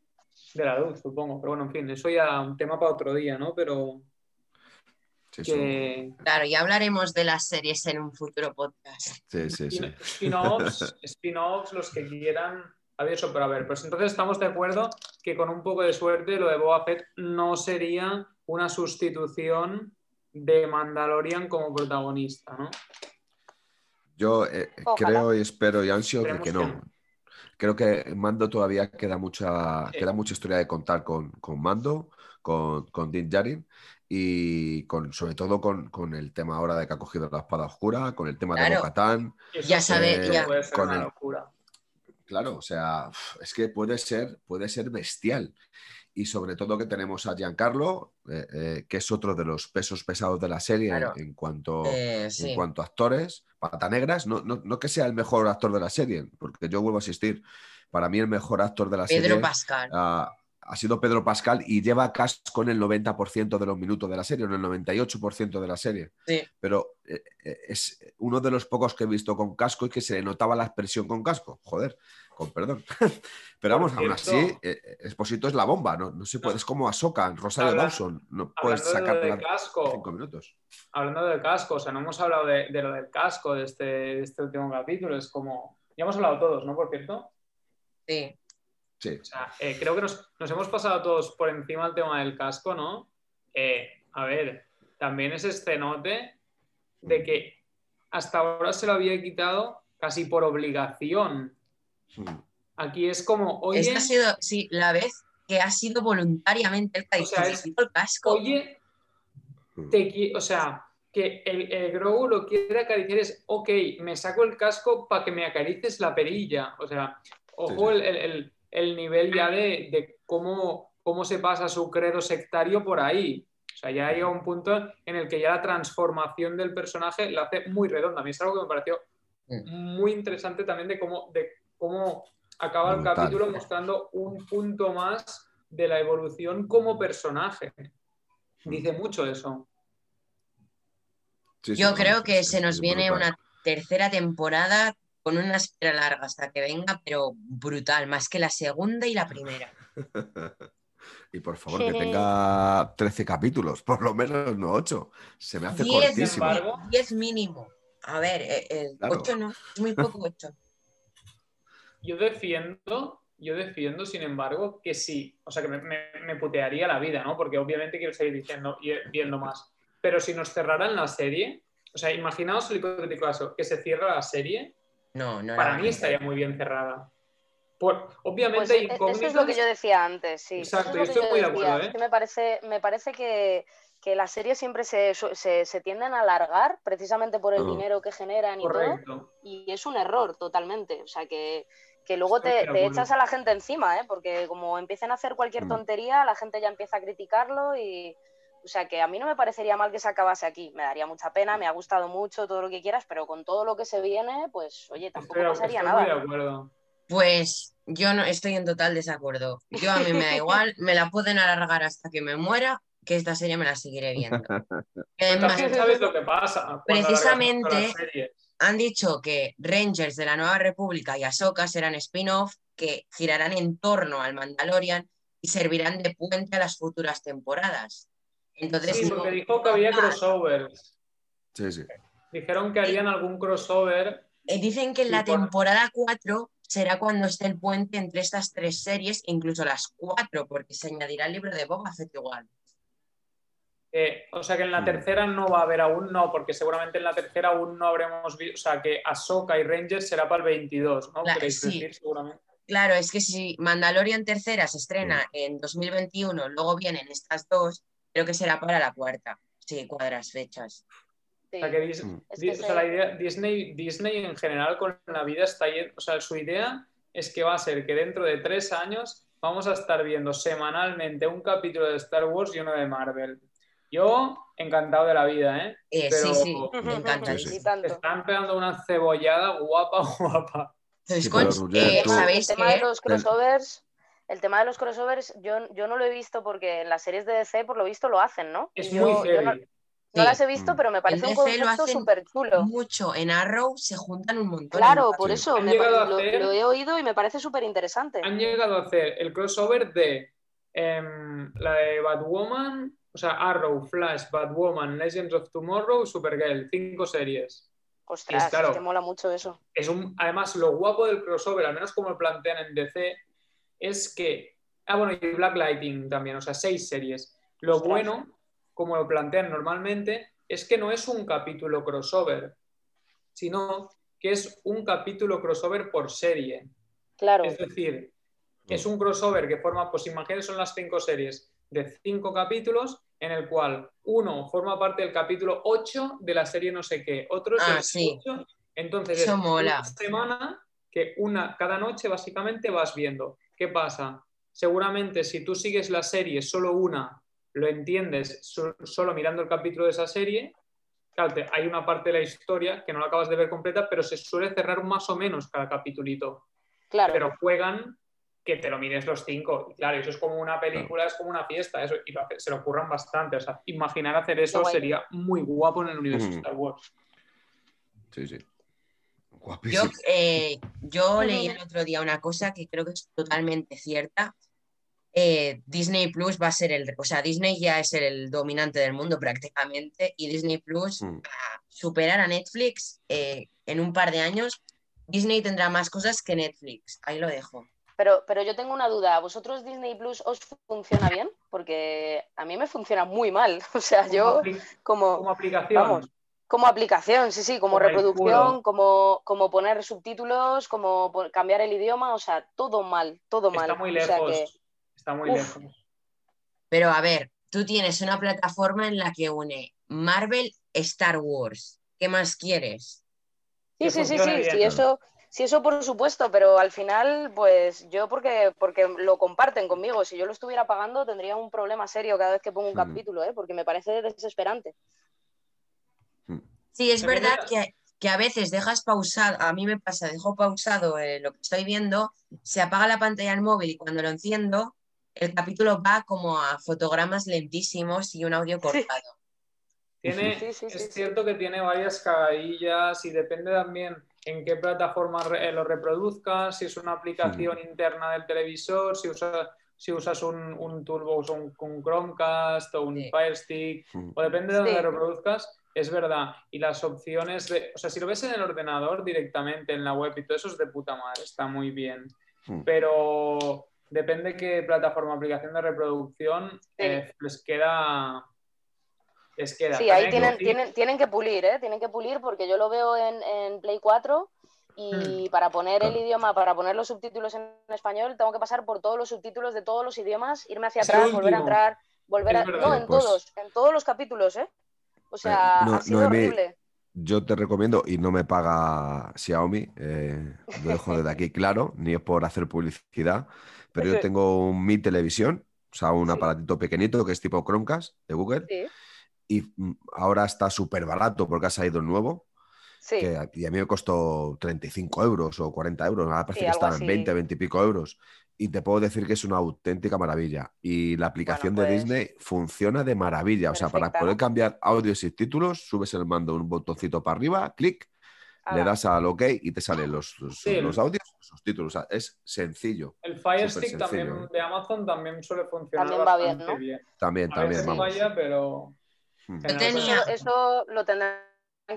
de la luz, supongo. Pero bueno, en fin, eso ya un tema para otro día, ¿no? Pero Sí, sí. que Claro, ya hablaremos de las series en un futuro podcast. Sí, sí, sí. spin- spin-offs, spin-offs, los que quieran. A ver, eso, pero a ver, pues entonces estamos de acuerdo que con un poco de suerte lo de Boba Fett no sería una sustitución de Mandalorian como protagonista, ¿no? Yo eh, Ojalá. creo y espero y ansio que, que no. no. Creo que Mando todavía queda mucha, Sí. queda mucha historia de contar con, con Mando, con, con Din Djarin y con, sobre todo con, con el tema ahora de que ha cogido la espada oscura, con el tema de Claro. Eso Ya sabe, ya. puede ser Con una el- locura. Claro, o sea, es que puede ser, puede ser bestial. Y sobre todo que tenemos a Giancarlo, eh, eh, que es otro de los pesos pesados de la serie Claro. en, cuanto, Eh, sí. en cuanto a actores. Pata Negras, no, no, no que sea el mejor actor de la serie, porque yo vuelvo a asistir. Para mí el mejor actor de la Pedro serie Pascal. ah, ha sido Pedro Pascal y lleva casco en el 90% de los minutos de la serie, en el 98% de la serie. Sí. Pero eh, eh, es uno de los pocos que he visto con casco y que se le notaba la expresión con casco. Joder, con perdón. Pero vamos, aún así, eh, Esposito es la bomba, ¿no? No se puede, No. es como Ahsoka, en Rosario Habla- Dawson. No puedes sacarla del casco, cinco minutos. hablando del casco, o sea, no hemos hablado de, de lo del casco de este, de este último capítulo, es como, ya hemos hablado todos, ¿no? Por cierto. Sí. Sí. O sea, eh, creo que nos, nos hemos pasado todos por encima del tema del casco, ¿no? Eh, a ver, también ese escenote de que hasta ahora se lo había quitado casi por obligación. Mm. Aquí es como, oye, Esta ha sido, sí, la vez que ha sido voluntariamente el O sea, es- "Necesito el casco. oye, Mm. te qui- o sea, que el, el Grogu lo quiere acariciar es, ok, me saco el casco para que me acarices la perilla. O sea, ojo Sí, El, el- el- el nivel ya de, de cómo, cómo se pasa su credo sectario por ahí. O sea, ya llega un punto en el que ya la transformación del personaje la hace muy redonda. A mí es algo que me pareció muy interesante también de cómo, de cómo acaba el capítulo mostrando un punto más de la evolución como personaje. Dice mucho eso. Sí, sí, Yo creo que se nos viene brutal. una tercera temporada con una espera larga hasta que venga, pero brutal, más que la segunda y la primera. Y por favor, que tenga 13 capítulos, por lo menos, no 8. Se me hace Diez, cortísimo. Sin embargo- diez mínimo. A ver, eh, eh, Claro. ocho no, es muy poco ocho. Yo defiendo, yo defiendo, sin embargo, que sí. O sea, que me, me- me putearía la vida, ¿no? Porque obviamente quiero seguir diciendo y viendo más. Pero si nos cerraran la serie, o sea, imaginaos el hipotético caso, que se cierra la serie, No, no. para mí estaría muy bien cerrada. Por, obviamente Pues hay e- eso es lo que yo decía antes, sí. Exacto, Eso es yo lo estoy que muy de decía. acuerdo, ¿eh? Es que me parece, me parece que, que las series siempre se, su- se, se tienden a alargar precisamente por el dinero que generan y todo. Correcto. Y es un error totalmente. O sea, que, que luego te, echas a la gente encima, ¿eh? Porque como empiecen a hacer cualquier tontería, la gente ya empieza a criticarlo y... O sea, que a mí no me parecería mal que se acabase aquí. Me daría mucha pena, me ha gustado mucho, todo lo que quieras, pero con todo lo que se viene, pues, oye, tampoco Estoy, pasaría estoy muy de nada. acuerdo. Pues yo no estoy en total desacuerdo. Yo a mí me da igual, me la pueden alargar hasta que me muera, que esta serie me la seguiré viendo. Además, también sabes lo que pasa. Precisamente- han dicho que Rangers de la Nueva República y Ahsoka serán spin-off que girarán en torno al Mandalorian y servirán de puente a las futuras temporadas. Entonces, Sí, porque dijo que había crossovers. Sí, sí. Dijeron que harían algún crossover. eh, dicen que en Sí, la por- temporada 4 será cuando esté el puente entre estas tres series, incluso las cuatro, porque se añadirá el libro de Boba Fett igual. eh, o sea que en la Mm. tercera no va a haber aún, no, porque seguramente en la tercera aún no habremos visto. O sea que Ahsoka y Rangers será para el 22, ¿no? La- Queréis sí. decir, seguramente. Claro, es que si Mandalorian tercera se estrena en 2021, luego vienen estas dos, creo que será para la cuarta. Sí, cuadras fechas. Sí. O sea, que Dis-. Es Di- que o sea, se- la idea, Disney, Disney en general con la vida está yendo, o sea, su idea es que va a ser que dentro de tres años vamos a estar viendo semanalmente un capítulo de Star Wars y uno de Marvel. Yo, encantado de la vida, ¿eh? Eh, Pero- Sí, sí, me encanta. Sí, sí. Están pegando una cebollada guapa, guapa. Sí, Roger, eh, ¿Sabéis el tema de los crossovers, el tema de los crossovers, yo, yo no lo he visto porque en las series de DC, por lo visto, lo hacen, ¿no? Es yo, muy yo no, heavy. no Sí. las he visto, Mm. pero me parece un concepto súper chulo. Mucho. En Arrow se juntan un montón. Claro, por eso me lo, he oído y me parece súper interesante. Han llegado a hacer el crossover de em, la de Batwoman, o sea, Arrow, Flash, Batwoman, Legends of Tomorrow, Supergirl, cinco series. Ostras, es claro. que mola mucho eso. es un, además, lo guapo del crossover, al menos como lo plantean en DC, es que. Ah, bueno, y Black Lightning también, o sea, seis series. Lo Ostras. bueno, como lo plantean normalmente, es que no es un capítulo crossover, sino que es un capítulo crossover por serie. Claro, Es decir, es un crossover que forma, pues imagínense, son las cinco series de cinco capítulos, en el cual uno forma parte del capítulo 8 de la serie no sé qué, otro es Ah, el sí. 8. Entonces, Eso es mola. una semana que una, cada noche básicamente vas viendo. ¿Qué pasa? Seguramente si tú sigues la serie solo una, lo entiendes solo mirando el capítulo de esa serie, claro, hay una parte de la historia que no la acabas de ver completa, pero se suele cerrar más o menos cada capítulito. Claro. Pero juegan que te lo mires los cinco. Y claro, eso es como una película, es como una fiesta, eso, y se lo ocurran bastante. O sea, imaginar hacer eso sería muy guapo en el universo de Star Wars. Sí, sí. Yo, eh, yo leí el otro día una cosa que creo que es totalmente cierta. Eh, Disney Plus va a ser el, o sea, Disney ya es el dominante del mundo prácticamente y Disney Plus mm. va a superar a Netflix eh, en un par de años. Disney tendrá más cosas que Netflix, ahí lo dejo. Pero, pero yo tengo una duda, ¿a vosotros Disney Plus os funciona bien? Porque a mí me funciona muy mal. O sea, yo como, como aplicación. Como aplicación, sí, sí, como, reproducción, como, como poner subtítulos, como cambiar el idioma, o sea, todo mal, todo mal. Está muy lejos. Está muy lejos. Pero a ver, tú tienes una plataforma en la que une Marvel, Star Wars. ¿Qué más quieres? Sí, sí, sí, sí, sí, eso, Sí, eso por supuesto, pero al final, pues yo porque, porque lo comparten conmigo. Si yo lo estuviera pagando, tendría un problema serio cada vez que pongo un mm. capítulo, ¿eh? porque me parece desesperante. Sí, es verdad que, a veces dejas pausado, a mí me pasa, dejo pausado eh, lo que estoy viendo, se apaga la pantalla del móvil y cuando lo enciendo, el capítulo va como a fotogramas lentísimos y un audio cortado. Tiene, es cierto que tiene varias cagadillas y depende también en qué plataforma eh, lo reproduzcas, si es una aplicación interna del televisor, si usas, si usas un, un Toolbox o un, Chromecast o un Fire Stick, o depende de dónde lo reproduzcas, es verdad. Y las opciones de, o sea, si lo ves en el ordenador directamente en la web y todo eso es de puta madre, está muy bien. Pero depende qué plataforma, aplicación de reproducción eh, les queda Sí, ahí tienen, tienen, tienen, que pulir, ¿eh? Tienen que pulir porque yo lo veo en, Play 4 y hmm. para poner el idioma, para poner los subtítulos en español, tengo que pasar por todos los subtítulos de todos los idiomas, irme hacia atrás, volver a entrar, volver a... No, en pues todos, en todos los capítulos, ¿eh? O sea, ha sido horrible. Yo te recomiendo, y no me paga Xiaomi, eh, lo dejo desde aquí claro, ni es por hacer publicidad, pero yo tengo un Mi Televisión, o sea, un aparatito pequeñito que es tipo Chromecast de Google. Sí y mm, ahora está súper barato porque ha salido el nuevo. Sí. Que, y a mí me costó 35 euros o 40 euros, ahora parece que están en 20, 20 y pico euros. Y te puedo decir que es una auténtica maravilla. Y la aplicación de pues Disney funciona de maravilla. O sea, para poder cambiar audio y subtítulos, subes el mando un botoncito para arriba, clic, le das al OK y te salen los, los, audios, los subtítulos. O sea, es sencillo. El Fire Stick también ¿eh? de Amazon también suele funcionar. También va bien, ¿no? bien. También, también. vamos. Vaya, pero Hmm. Eso, lo tendrán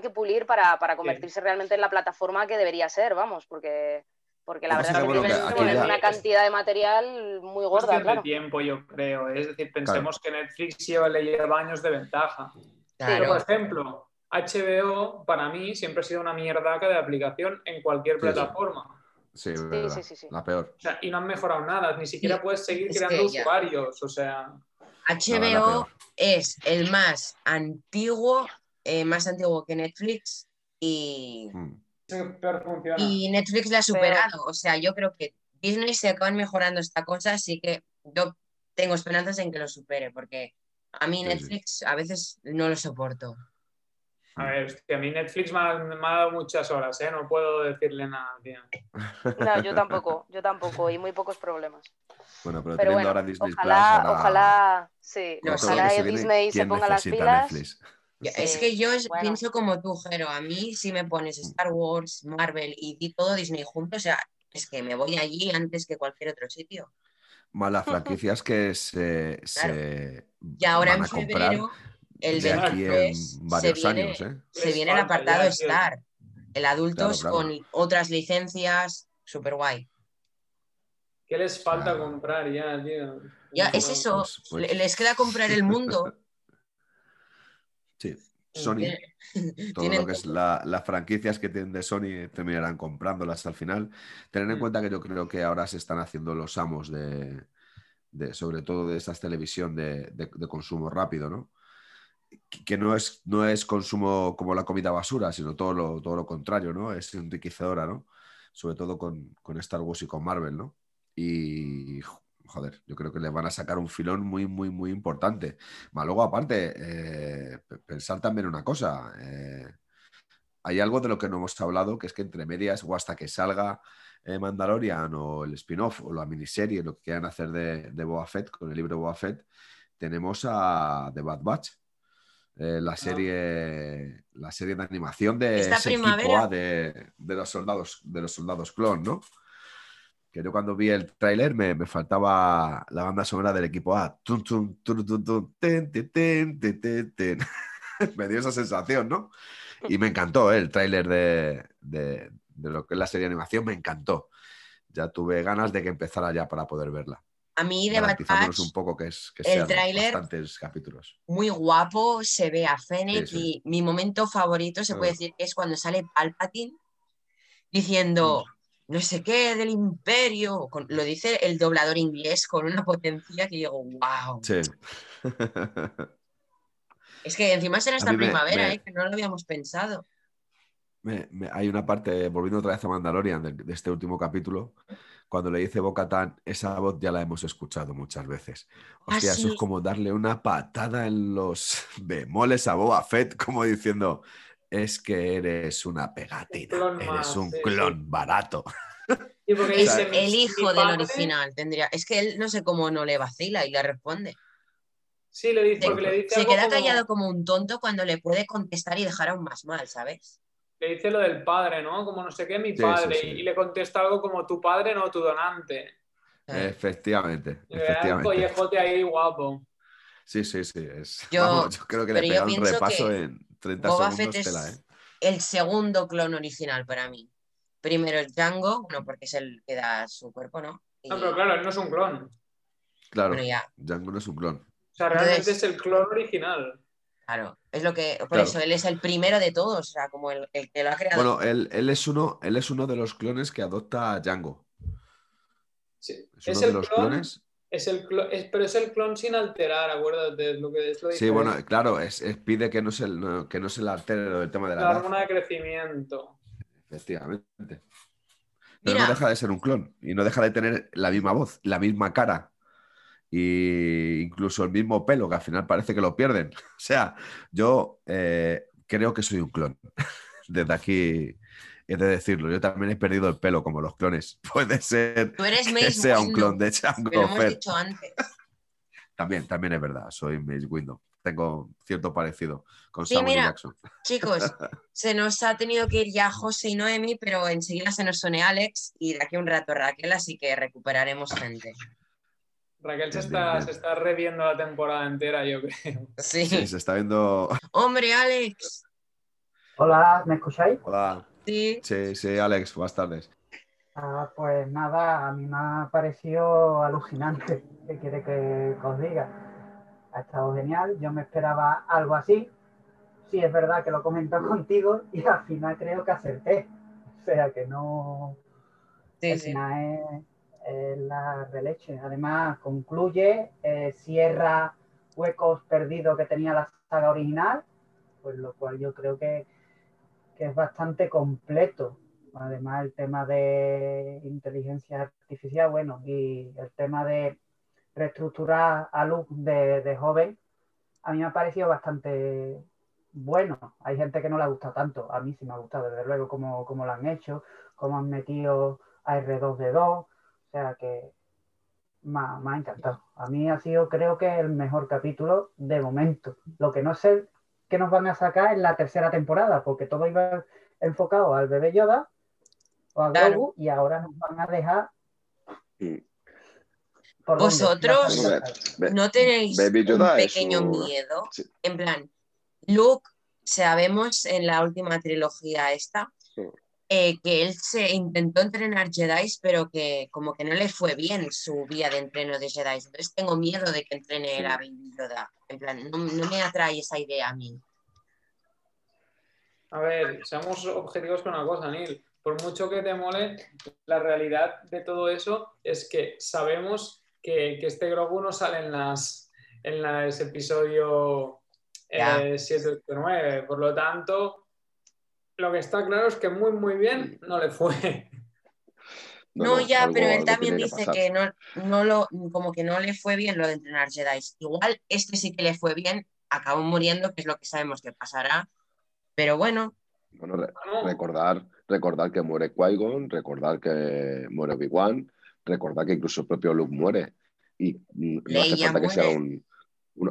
que pulir para, convertirse realmente en la plataforma que debería ser, vamos, porque, porque la verdad es que, tienen una cantidad de material muy gorda. Claro. tiempo, yo creo. ¿eh? Es decir, pensemos que Netflix lleva, le lleva años de ventaja. Pero, por ejemplo, HBO para mí siempre ha sido una mierdaca de aplicación en cualquier plataforma. Sí, sí, sí, la peor. y no han mejorado nada, ni siquiera puedes seguir creando usuarios, o sea... HBO es el más antiguo, eh, más antiguo que Netflix y, hmm. Y Netflix la ha superado. O sea, yo creo que Disney se acaban mejorando esta cosa, así que yo tengo esperanzas en que lo supere, porque a mí Netflix a veces no lo soporto. A ver, a mí Netflix me ha, dado muchas horas, ¿eh? No puedo decirle nada, tío. No, yo tampoco, yo tampoco, y muy pocos problemas. Bueno, pero, teniendo ahora Disney ojalá, Plus, ojalá, sí, ojalá Disney se ponga las pilas. Es que yo pienso como tú, Jero. A mí, si me pones mm. Star Wars, Marvel y todo Disney juntos, o sea, es que me voy allí antes que cualquier otro sitio. Malas franquicias que se, se y ahora en febrero el de aquí en varios se viene, años. ¿eh? Se viene el apartado Star, el adultos con otras licencias, súper guay. ¿Qué les falta comprar ya, tío? Ya, es eso, pues, pues les queda comprar el mundo. Sí, Sony, todo lo que es las franquicias que tienen de Sony terminarán comprándolas al final. Tener en mm. cuenta que yo creo que ahora se están haciendo los amos de, sobre todo de estas televisión de, de, consumo rápido, ¿no? que no es, no es consumo como la comida basura, sino todo lo, todo lo contrario, ¿no? Es enriquecedora, ¿no? Sobre todo con, con Star Wars y con Marvel, ¿no? Y joder, yo creo que le van a sacar un filón muy, muy, muy importante. Más luego, aparte, eh, pensar también una cosa. eh, hay algo de lo que no hemos hablado, que es que entre medias o hasta que salga eh, Mandalorian o el spin-off o la miniserie, lo que quieran hacer de, de Boba Fett, con el libro Boba Fett, tenemos a The Bad Batch. eh, la serie la serie de animación de ese equipo A de, de los soldados de los soldados clon, ¿no? Que yo cuando vi el tráiler me, me faltaba la banda sonora del equipo A. Ten, ten, ten, me dio esa sensación, ¿no? Y me encantó ¿eh? el tráiler de, de- de lo que es la serie de animación, me encantó. Ya tuve ganas de que empezara ya para poder verla. A mí de Bad Batch, un poco que, es, que el tráiler- bastantes capítulos. muy guapo, se ve a Fennec Sí, sí. y mi momento favorito se puede decir que es cuando sale Palpatine diciendo no sé qué del imperio, con- lo dice el doblador inglés con una potencia que digo, wow. Sí. Es que encima será esta me- primavera, me- ¿eh? que no lo habíamos pensado. Me- hay una parte, volviendo otra vez a Mandalorian, de, de este último capítulo, cuando le dice Bocatán, esa voz ya la hemos escuchado muchas veces. Ah, Hostia, eso sí. es como darle una patada en los bemoles a Boba Fett, como diciendo, es que eres una pegatina, Un eres más, un sí, clon barato. Sí, porque Es dice, mi- el hijo del original, tendría. Es que él no sé cómo no le vacila y le responde. Sí, le dice, Se- porque le dice Se algo queda como- callado como un tonto cuando le puede contestar y dejar aún más mal, ¿sabes? le dice lo del padre, ¿no? Como no sé qué, mi Sí, padre. sí, sí. Y le contesta algo como tu padre, no tu donante. Efectivamente, da un efectivamente. collejote ahí guapo. Sí, sí, sí. Es, Yo- vamos, yo creo que le pega un repaso que en 30 Boba segundos Fett tela, es ¿eh? el segundo clon original para mí. Primero el Django, bueno, porque es el que da su cuerpo, ¿no? Y, No, pero claro, él no es un clon. Claro, bueno, ya, Django no es un clon. O sea, realmente Entonces- es el clon original. claro. Es lo que. Por Claro. eso él es el primero de todos, o sea, como el, el que lo ha creado. Bueno, él, él es uno, él es uno de los clones que adopta a Django. Sí. Es Es, uno de el los clon, clones. Es el clon, es- pero es el clon sin alterar, acuérdate, lo que es lo Sí, bueno, claro, es, es- pide que no se, no- que no se le altere del tema de la la edad. hormona de crecimiento. Efectivamente. Pero Mira. no deja de ser un clon y no deja de tener la misma voz, la misma cara y incluso el mismo pelo, que al final parece que lo pierden. O sea, yo eh, creo que soy un clon. Desde aquí he de decirlo. Yo también he perdido el pelo como los clones. Puede ser Tú eres que Mace sea un clon de que lo Django hemos Fett. dicho antes. También, también es verdad, soy Mace Windu. Tengo cierto parecido con Sí, Samuel mira. Jackson. Chicos, se nos ha tenido que ir ya José y Noemi, pero enseguida se nos une Alex y de aquí a un rato Raquel, así que recuperaremos gente. Raquel se está, se está reviendo la temporada entera, yo creo. Sí. Sí, se está viendo. Hombre, Alex. Hola, ¿me escucháis? Hola. Sí. Sí, sí, Alex, buenas tardes. Ah, pues nada, a mí me ha parecido alucinante. ¿Qué quiere que, os diga? Ha estado genial, yo me esperaba algo así. Sí, es verdad que lo comento contigo y al final creo que acerté. O sea que no. Sí, al sí. final es, es la releche. Además, concluye, eh, cierra huecos perdidos que tenía la saga original, pues lo cual yo creo que, que es bastante completo. Además, el tema de inteligencia artificial, bueno, y el tema de reestructurar a Luke de, joven, a mí me ha parecido bastante bueno. Hay gente que no le ha gustado tanto, a mí sí me ha gustado, desde luego, como, como lo han hecho, cómo han metido a R2D2, o sea que me ha encantado. A mí ha sido, creo que, el mejor capítulo de momento. Lo que no sé qué nos van a sacar en la tercera temporada, porque todo iba enfocado al bebé Yoda o a Claro. Grogu y ahora nos van a dejar. Mm. Vosotros- ¿No tenéis Baby Yoda un pequeño un- miedo? Sí. En plan, Luke, sabemos en la última trilogía esta, Sí. Eh, que él se intentó entrenar Jedi, pero que como que no le fue bien su vía de entreno de Jedi. Entonces tengo miedo de que entrene a Baby Yoda. En plan, no, no me atrae esa idea a mí. A ver, seamos objetivos con una cosa, Neil. Por mucho que te mole, la realidad de todo eso es que sabemos que, que este Grogu no sale en las en las episodio Ya. eh, 7, 8, 9. Por lo tanto, lo que está claro es que muy, muy bien no le fue. No, ya, algo- pero él también tiene dice pasar. que no, no lo, como que no le fue bien lo de entrenar Jedi. Igual este sí que le fue bien, acabó muriendo, que es lo que sabemos que pasará. Pero bueno, Bueno, re- No, recordar, recordar que muere Qui-Gon, recordar que muere Obi-Wan, recordar que incluso el propio Luke muere. Y no hace Leia falta que sea muere. un-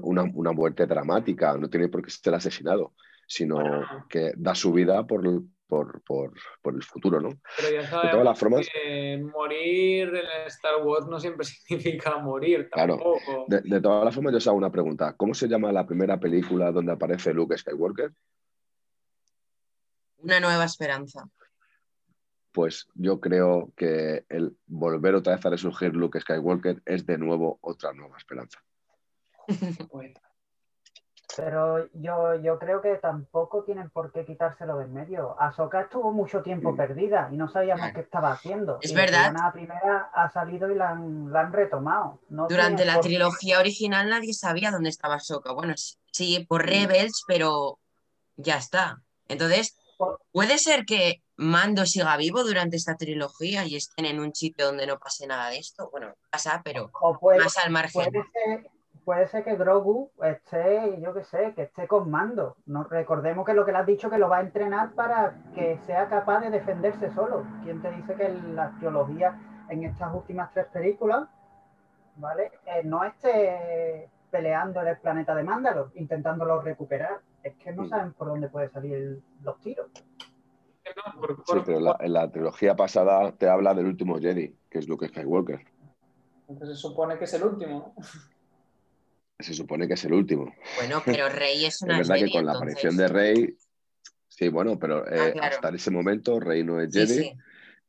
una- una muerte dramática, no tiene por qué ser asesinado, sino Bueno. que da su vida por, el- por, por- por el futuro, ¿no? pero ya De sabemos todas las formas, que morir en Star Wars no siempre significa morir Claro. tampoco. de, de todas las formas, yo os hago una pregunta. ¿Cómo se llama la primera película donde aparece Luke Skywalker? una nueva esperanza. Pues yo creo que el volver otra vez a resurgir Luke Skywalker es de nuevo otra nueva esperanza. Pues, Pero yo, yo creo que tampoco tienen por qué quitárselo de en medio. Ahsoka estuvo mucho tiempo Mm. perdida y no sabíamos Claro. qué estaba haciendo. Es y verdad. la primera ha salido y la han, la han retomado. No Durante la por trilogía original nadie sabía dónde estaba Soka. Bueno, sí, por Rebels, pero ya está. Entonces, puede ser que Mando siga vivo durante esta trilogía y estén en un sitio donde no pase nada de esto. Bueno, pasa, pero puede, más al margen. puede ser, puede ser que Grogu esté, yo qué sé, que esté con mando. No, recordemos que lo que le has dicho que lo va a entrenar para que sea capaz de defenderse solo. ¿Quién te dice que en la teología en estas últimas tres películas, ¿vale? Eh, no esté peleando en el planeta de Mándalo, intentándolo recuperar. Es que no Mm. saben por dónde pueden salir los tiros. Sí, pero en la, en la trilogía pasada te habla del último Jedi, que es Luke Skywalker. Entonces se supone que es el último. ¿no? Se supone que es el último. Bueno, pero Rey es Es una verdad que con la aparición de Rey, sí, bueno, pero eh, Ah, claro. hasta ese momento Rey no es Sí, Jedi. sí.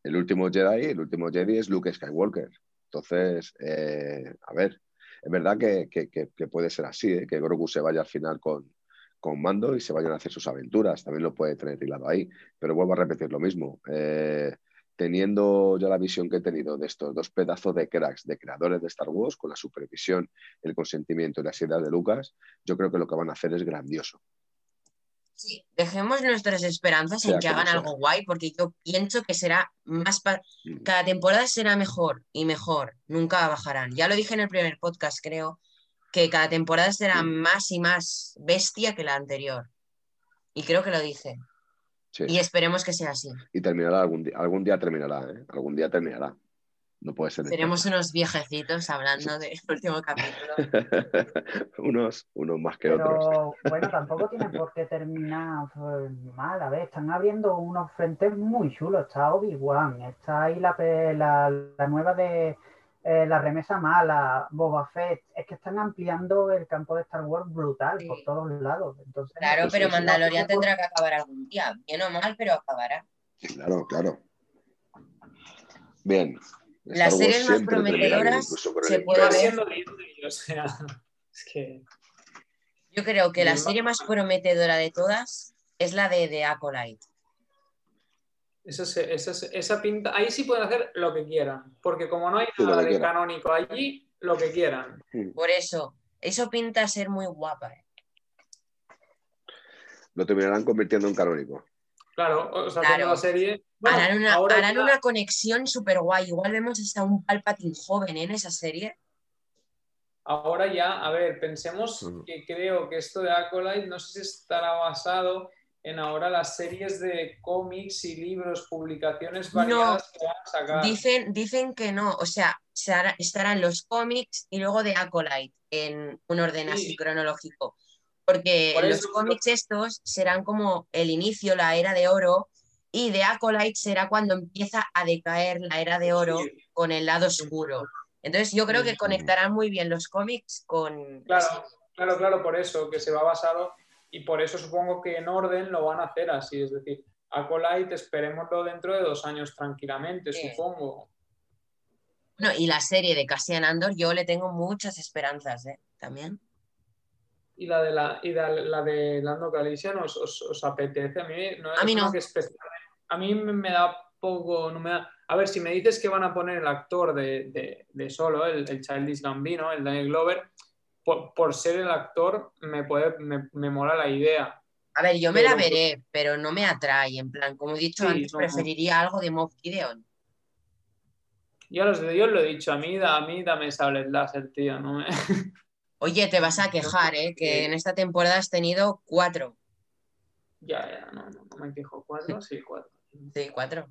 El último Jedi, el último Jedi es Luke Skywalker. Entonces, eh, a ver, es verdad que, que- que- que puede ser así, ¿eh? que Grogu se vaya al final con, con Mando y se vayan a hacer sus aventuras. También lo puede tener hilado ahí. Pero vuelvo a repetir lo mismo. Eh, teniendo ya la visión que he tenido de estos dos pedazos de cracks, de creadores de Star Wars, con la supervisión, el consentimiento y las ideas de Lucas, yo creo que lo que van a hacer es grandioso. Sí, dejemos nuestras esperanzas en que hagan sea. algo guay, porque yo pienso que será más... pa- Mm. Cada temporada será mejor y mejor, nunca bajarán. Ya lo dije en el primer podcast, creo, que cada temporada será Mm. más y más bestia que la anterior. Y creo que lo dije. Sí. Y esperemos que sea así. Y terminará algún día, algún día terminará, ¿eh? Algún día terminará. No puede ser. Seremos unos viejecitos hablando del último capítulo. unos, unos más que otros. Pero bueno, tampoco tiene por qué terminar pues, mal. A ver, están abriendo unos frentes muy chulos. Está Obi-Wan, está ahí la, la, la nueva de eh, la remesa mala, Boba Fett. Es que están ampliando el campo de Star Wars brutal por todos lados. Entonces, Claro, Pues pero. Mandalorian tendrá que acabar algún día. Bien o mal, pero acabará. Claro, claro. Bien. Las series más prometedoras se puede o sea, es que Yo creo que la serie más prometedora de todas es la de The Acolyte. Esa, se- esa, pinta, ahí sí pueden hacer lo que quieran, porque como no hay Sí, nada de quieran. canónico allí, lo que quieran. Por eso, eso pinta a ser muy guapa. ¿eh? Lo terminarán convirtiendo en canónico. Claro, o sea, Claro. la serie. bueno, harán una, ahora harán ya- una conexión súper guay. Igual vemos hasta un Palpatine joven ¿eh? en esa serie. Ahora ya, a ver, pensemos Ujú. que creo que esto de Acolyte no sé si estará basado en ahora las series de cómics y libros, publicaciones No. variadas que van a sacar. Dicen, dicen que no, o sea, estarán los cómics y luego The Acolyte en un orden Sí. así cronológico. Porque Por los cómics estos serán como el inicio, la era de oro, y The Acolyte será cuando empieza a decaer la era de oro Sí, con el lado oscuro. Entonces yo creo que conectarán muy bien los cómics con... Claro, claro, claro, por eso, que se va basado y por eso supongo que en orden lo van a hacer así, es decir, Acolyte esperémoslo dentro de dos años tranquilamente, Sí. supongo. No, y la serie de Cassian Andor yo le tengo muchas esperanzas, ¿eh? También. Y la de la, y la, la de Lando Calrissian os, os, os apetece, a mí no A mí no. que a mí me, me da poco, no me da- a ver, si me dices que van a poner el actor de, de, de solo, el, el Childish Gambino, el Daniel Glover, por, por ser el actor me, puede, me, me mola la idea. A ver, yo me la veré, pero no me atrae. En plan, como he dicho Sí, antes, no. preferiría algo de Moff Gideon. Yo, los, yo lo he dicho, a mí, a mí dame sables láser, tío. No me... Oye, te vas a quejar, ¿eh? Que en esta temporada has tenido cuatro. ya, ya, no, no, no me quejo. ¿Cuatro? Sí, cuatro. Sí, cuatro.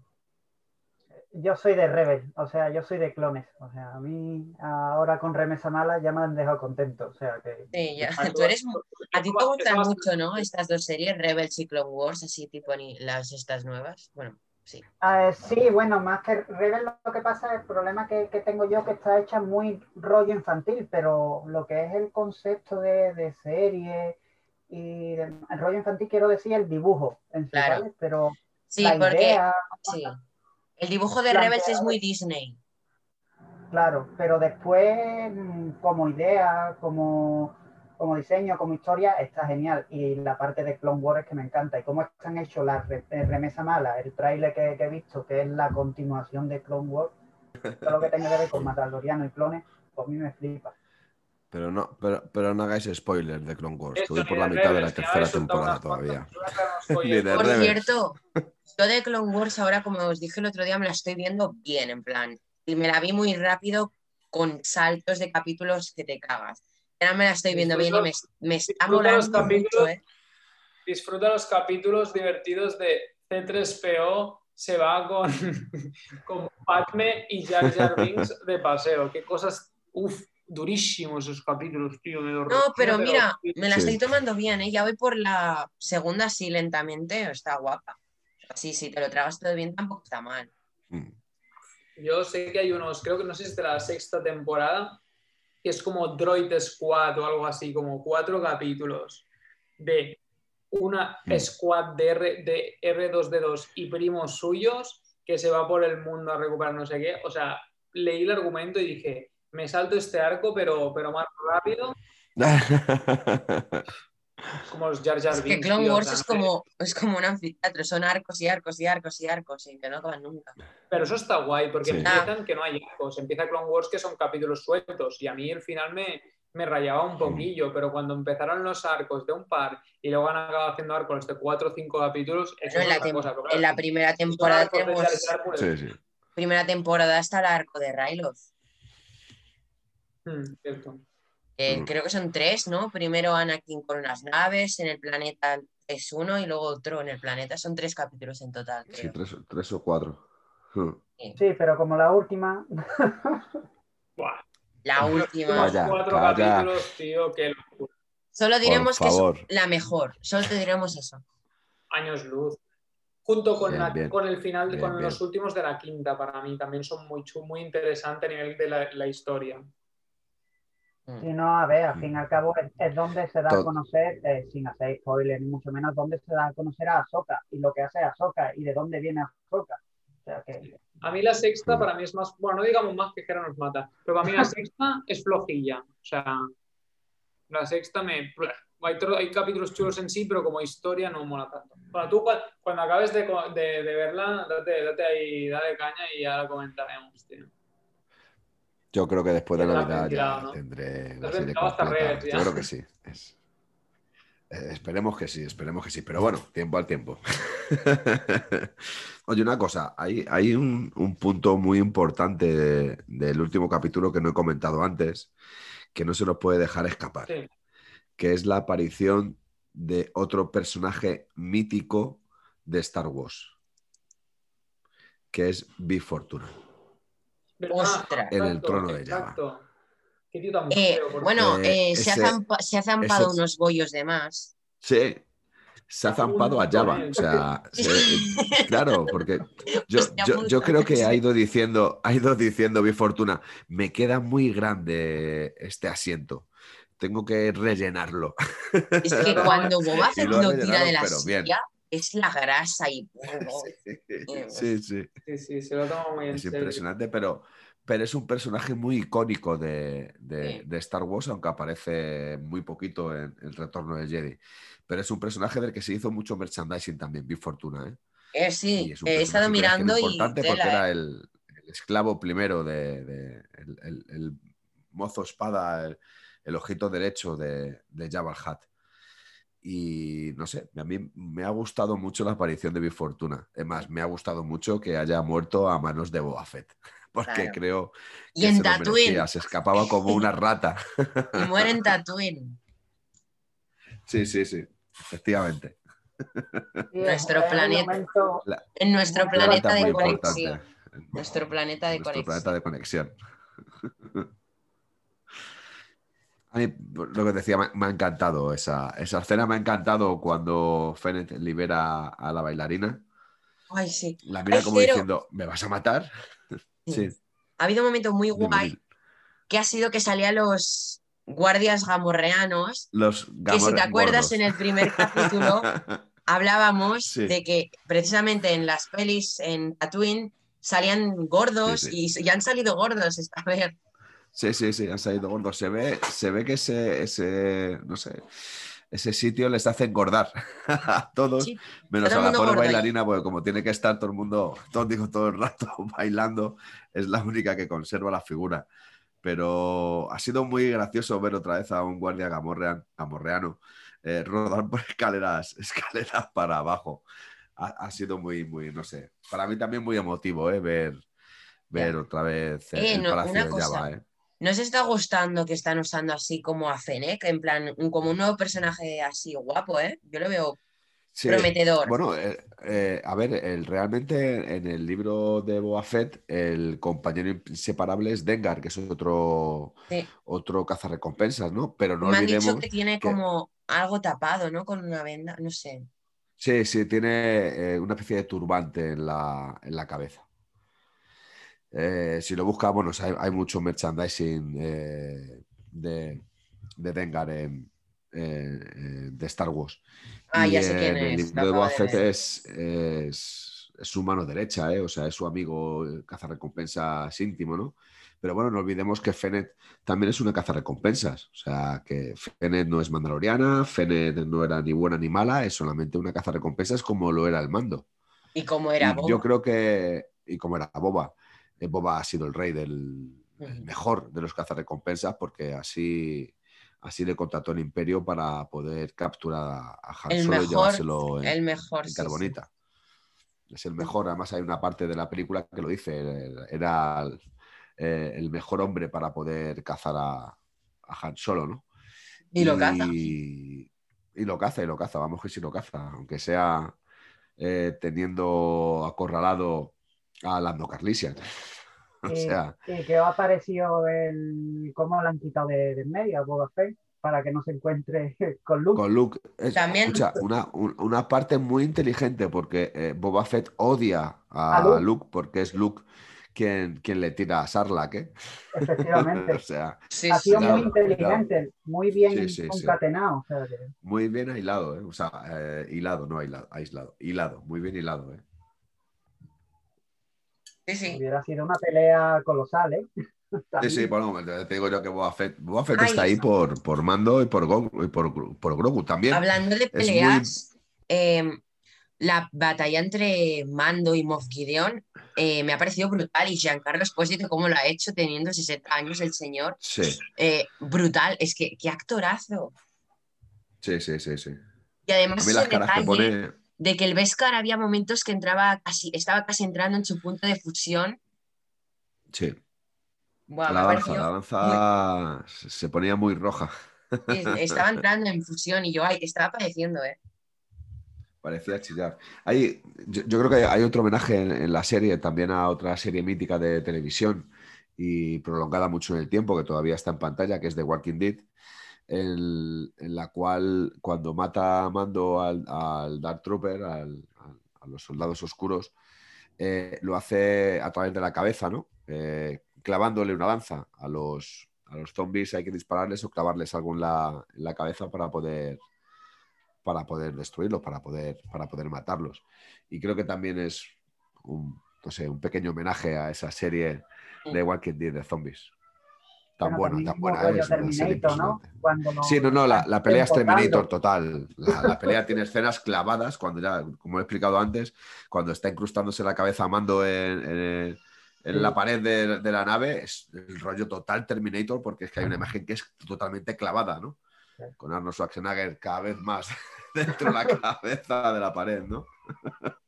Yo soy de Rebel, o sea, yo soy de clones. O sea, a mí ahora con Remesa Mala ya me han dejado contento. O sea que. Sí, ya. Tú eres, a ti te gustan mucho, ¿no? Estas dos series, Rebels y Clone Wars, así tipo ni las estas nuevas. Bueno, sí. Ah, sí, bueno, más que Rebel lo que pasa, el problema que, que tengo yo que está hecha muy rollo infantil, pero lo que es el concepto de, de serie y de- el rollo infantil quiero decir el dibujo en sí, Claro. ¿vale? Pero Sí, la porque idea, sí. El dibujo de Planteado. Rebels es muy Disney. claro, pero después como idea, como, como diseño, como historia, está genial. Y la parte de Clone Wars es que me encanta. Y cómo están hechos la re- eh, remesa mala, el tráiler que, que he visto, que es la continuación de Clone Wars, todo lo que tenga que ver con Mandaloriano y clones, pues a mí me flipa. Pero no, pero, pero no hagáis spoilers de Clone Wars, que Eso voy por la mitad de la tercera temporada todavía. de Por Rebels. cierto, yo de Clone Wars ahora, como os dije el otro día, me la estoy viendo bien, en plan. Y me la vi muy rápido con saltos de capítulos que te cagas. Ahora me la estoy viendo bien y me, me está disfruta los molando mucho. ¿eh? Disfruta los capítulos divertidos de C3PO se va con, con Padme y Jar Jar Binks de paseo. Qué cosas, uff, durísimos esos capítulos, tío. Me No, pero mira, me la Sí. estoy tomando bien, ¿eh? Ya voy por la segunda así lentamente, está guapa. Sí, si te lo tragas todo bien, tampoco está mal. Mm. Yo sé que hay unos, creo que no sé si es de la sexta temporada, que es como Droid Squad o algo así, como cuatro capítulos de una Mm. squad de, R, de R2D2 y primos suyos que se va por el mundo a recuperar no sé qué. O sea, leí el argumento y dije, me salto este arco, pero, pero más rápido, como los Jar Jar Es que Clone Wars es como, es como un anfiteatro, son arcos y arcos y arcos y arcos y que no acaban nunca. Pero eso está guay, porque Sí. empiezan que no hay arcos. Empieza Clone Wars que son capítulos sueltos. Y a mí el final me, me rayaba un poquillo. Pero cuando empezaron los arcos de un par y luego han acabado haciendo arcos de cuatro o cinco capítulos, eso en, es la cosa. pero en la primera temporada tenemos, Jar Jar, pues, Sí, sí. primera temporada está el arco de Ryloth. Mm, cierto. Eh, Mm. Creo que son tres, ¿no? Primero Anakin con unas naves, en el planeta es uno y luego otro en el planeta. Son tres capítulos en total, Sí, creo. tres, tres o cuatro. Mm. Sí, pero como la última, La última. Vaya, cuatro calla. capítulos, tío, que locura. Solo diremos que es la mejor. Solo te diremos eso. años luz. Junto con, Bien, la- bien. con el final, Bien, con bien. los últimos de la quinta, para mí también son muy, muy interesantes a nivel de la, la historia. Mm. si no, a ver, al fin y al cabo es, es donde se da a conocer, eh, sin hacer spoiler ni mucho menos, donde se da a conocer a Ahsoka y lo que hace Ahsoka y de dónde viene Ahsoka. O sea que A mí la sexta Mm. para mí es más, bueno, no digamos más que Jera nos mata, pero para mí la sexta es flojilla. O sea, la sexta me... Hay, tro- hay capítulos chulos en sí, pero como historia no mola tanto. Bueno, tú cua- cuando acabes de, de- de verla, date, date ahí, dale caña y ya la comentaremos, tío. Yo creo que después de Navidad ya tendré la serie completa. Yo creo que sí. Es- eh, esperemos que sí, esperemos que sí. Pero bueno, tiempo al tiempo. Oye, una cosa, hay, hay un, un punto muy importante de- del último capítulo que no he comentado antes, que no se nos puede dejar escapar, Sí. que es la aparición de otro personaje mítico de Star Wars, que es Big Fortuna. En el trono de exacto. Qué tío tan Eh, feo, bueno, Eh, eh, se, ha ese- zampa- se ha zampado ese- unos bollos de más. Sí, se ha zampado a Java. O sea, se- claro, porque yo, creo que ha ido diciendo, ha ido diciendo Big Fortuna, me queda muy grande este asiento. Tengo que rellenarlo. Es que cuando Boba Fett lo tira de la silla, es la grasa y... Sí, sí. Sí, sí, se lo toma muy en Es serio. impresionante, pero, pero es un personaje muy icónico de, de- Sí. de Star Wars, aunque aparece muy poquito en El Retorno del Jedi. Pero es un personaje del que se hizo mucho merchandising también, Big Fortuna. ¿eh? Eh, sí, he estado mirando y... importante porque era eh. el, el esclavo primero de, de- el, el- el mozo espada, el, el ojito derecho de, de Jabba el Hutt. Y no sé, a mí me ha gustado mucho la aparición de Big Fortuna. Es más, me ha gustado mucho que haya muerto a manos de Boba Fett. Porque Claro. creo Y que en se Tatooine. merecía, se escapaba como una rata. Y muere en Tatooine. Sí, sí, sí, efectivamente. Sí, Nuestro planeta. momento- En nuestro planeta de conexión. Nuestro planeta de Nuestro conexión. planeta de conexión. A mí, lo que decía, me, me ha encantado esa, esa escena, me ha encantado cuando Fennec libera a la bailarina. Ay, sí. La mira Ay, como diciendo, ¿me vas a matar? Sí, Ha habido un momento muy guay dime. que ha sido que salían los guardias gamorreanos. Los Que si te acuerdas gordos. en el primer capítulo hablábamos Sí. de que precisamente en las pelis en Tatooine salían gordos Sí, y ya han salido gordos esta vez. Sí, sí, sí, han salido gordos. Se ve, se ve que ese, ese, no sé, ese sitio les hace engordar a todos, Sí, menos a la pobre ahí. bailarina, porque como tiene que estar todo el mundo, todo, digo, todo el rato bailando, es la única que conserva la figura. Pero ha sido muy gracioso ver otra vez a un guardia gamorrean- gamorreano eh, rodar por escaleras, escaleras para abajo. Ha, ha sido muy, muy, no sé, para mí también muy emotivo, eh, ver, ver otra vez el, Eh, no, Palacio de cosa. Java, eh. ¿Nos está gustando que están usando así como a Fennec? En plan, como un nuevo personaje así guapo, ¿eh? Yo lo veo Sí, prometedor. Bueno, eh, eh, a ver, el, realmente en el libro de Fett, el compañero inseparable es Dengar, que es otro, Sí. otro cazarrecompensas, ¿no? Pero no Me han dicho que tiene que- como algo tapado, ¿no? Con una venda, no sé. Sí, sí, tiene eh, una especie de turbante en la, en la cabeza. Eh, si lo buscas, bueno, o sea, hay, hay mucho merchandising eh, de, de Dengar en, de Star Wars. Ah, Y ya sé quién en el es. libro de Boba Fett es, es, es su mano derecha, ¿eh? o sea, es su amigo cazarrecompensas íntimo, ¿no? Pero bueno, no olvidemos que Fennec también es una cazarrecompensas. O sea, que Fennec no es mandaloriana, Fennec no era ni buena ni mala, es solamente una cazarrecompensas como lo era el mando. Y como era Y Boba. yo creo que, y como era Boba, Boba ha sido el rey del el mejor de los cazarrecompensas porque así, así le contrató el imperio para poder capturar a, Han Solo y llevárselo en, El mejor, en sí, sí. Carbonita. Es el mejor, además hay una parte de la película que lo dice, eh, era el, eh, el mejor hombre para poder cazar a, a Han Solo, ¿no? Y lo caza. Y, y lo caza, y lo caza, vamos que sí lo caza, aunque sea eh, teniendo acorralado a Lando Carlisian. o Y, sea, y que os ha parecido el cómo lo han quitado de, de en medio a Boba Fett para que no se encuentre con Luke. con Luke, es- También- escucha, una, un- una parte muy inteligente porque eh, Boba Fett odia a, A Luke. Luke porque es Luke quien, quien le tira a Sarlacc, ¿eh? Efectivamente. o sea, Sí, ha sí. sido claro, muy inteligente, muy bien Sí, sí, sí. concatenado. o sea, que- muy bien aislado, ¿eh? O sea, eh, hilado, no aislado, aislado, hilado, muy bien hilado, ¿eh? Sí, sí. hubiera sido una pelea colosal, ¿eh? Sí, sí, bueno, te digo yo que Boba Fett, Boba Fett Ay. está ahí por, por Mando y por, y por, por Grogu también. Hablando de muy- peleas, eh, la batalla entre Mando y Moff Gideon eh, me ha parecido brutal. Y Giancarlo Esposito, cómo lo ha hecho teniendo 60 años el señor. Sí, eh, brutal. Es que, qué actorazo. sí, sí, sí, sí. Y A además mí las caras que pone, de que el Beskar había momentos que entraba casi, estaba casi entrando en su punto de fusión. sí. Me La la se se ponía muy roja. estaba entrando en fusión y yo, ay, estaba padeciendo, ¿eh? Parecía chillar. Hay, yo, yo creo que hay otro homenaje en, en la serie, también a otra serie mítica de televisión y prolongada mucho en el tiempo, que todavía está en pantalla, que es The Walking Dead, en, en la cual cuando mata a Mando al, al Dark Trooper, al- al- a los soldados oscuros, eh, lo hace a través de la cabeza, ¿no? Eh, clavándole una lanza a los, a los zombies, hay que dispararles o clavarles algo en la, en la cabeza para poder para poder destruirlos, para poder, para poder matarlos. Y creo que también es un, no sé, un pequeño homenaje a esa serie de Walking Dead de zombies. Tan Bueno, buena, tan buena Sí, no, no, la, la pelea es. Terminator total. La, la pelea tiene escenas clavadas, cuando ya, como he explicado antes, cuando está incrustándose la cabeza a mando en, en- en Sí. la pared de, de la nave, es el rollo total Terminator, porque es que hay una imagen que es totalmente clavada, ¿no? con Arnold Schwarzenegger cada vez más dentro de la cabeza de la pared, ¿no?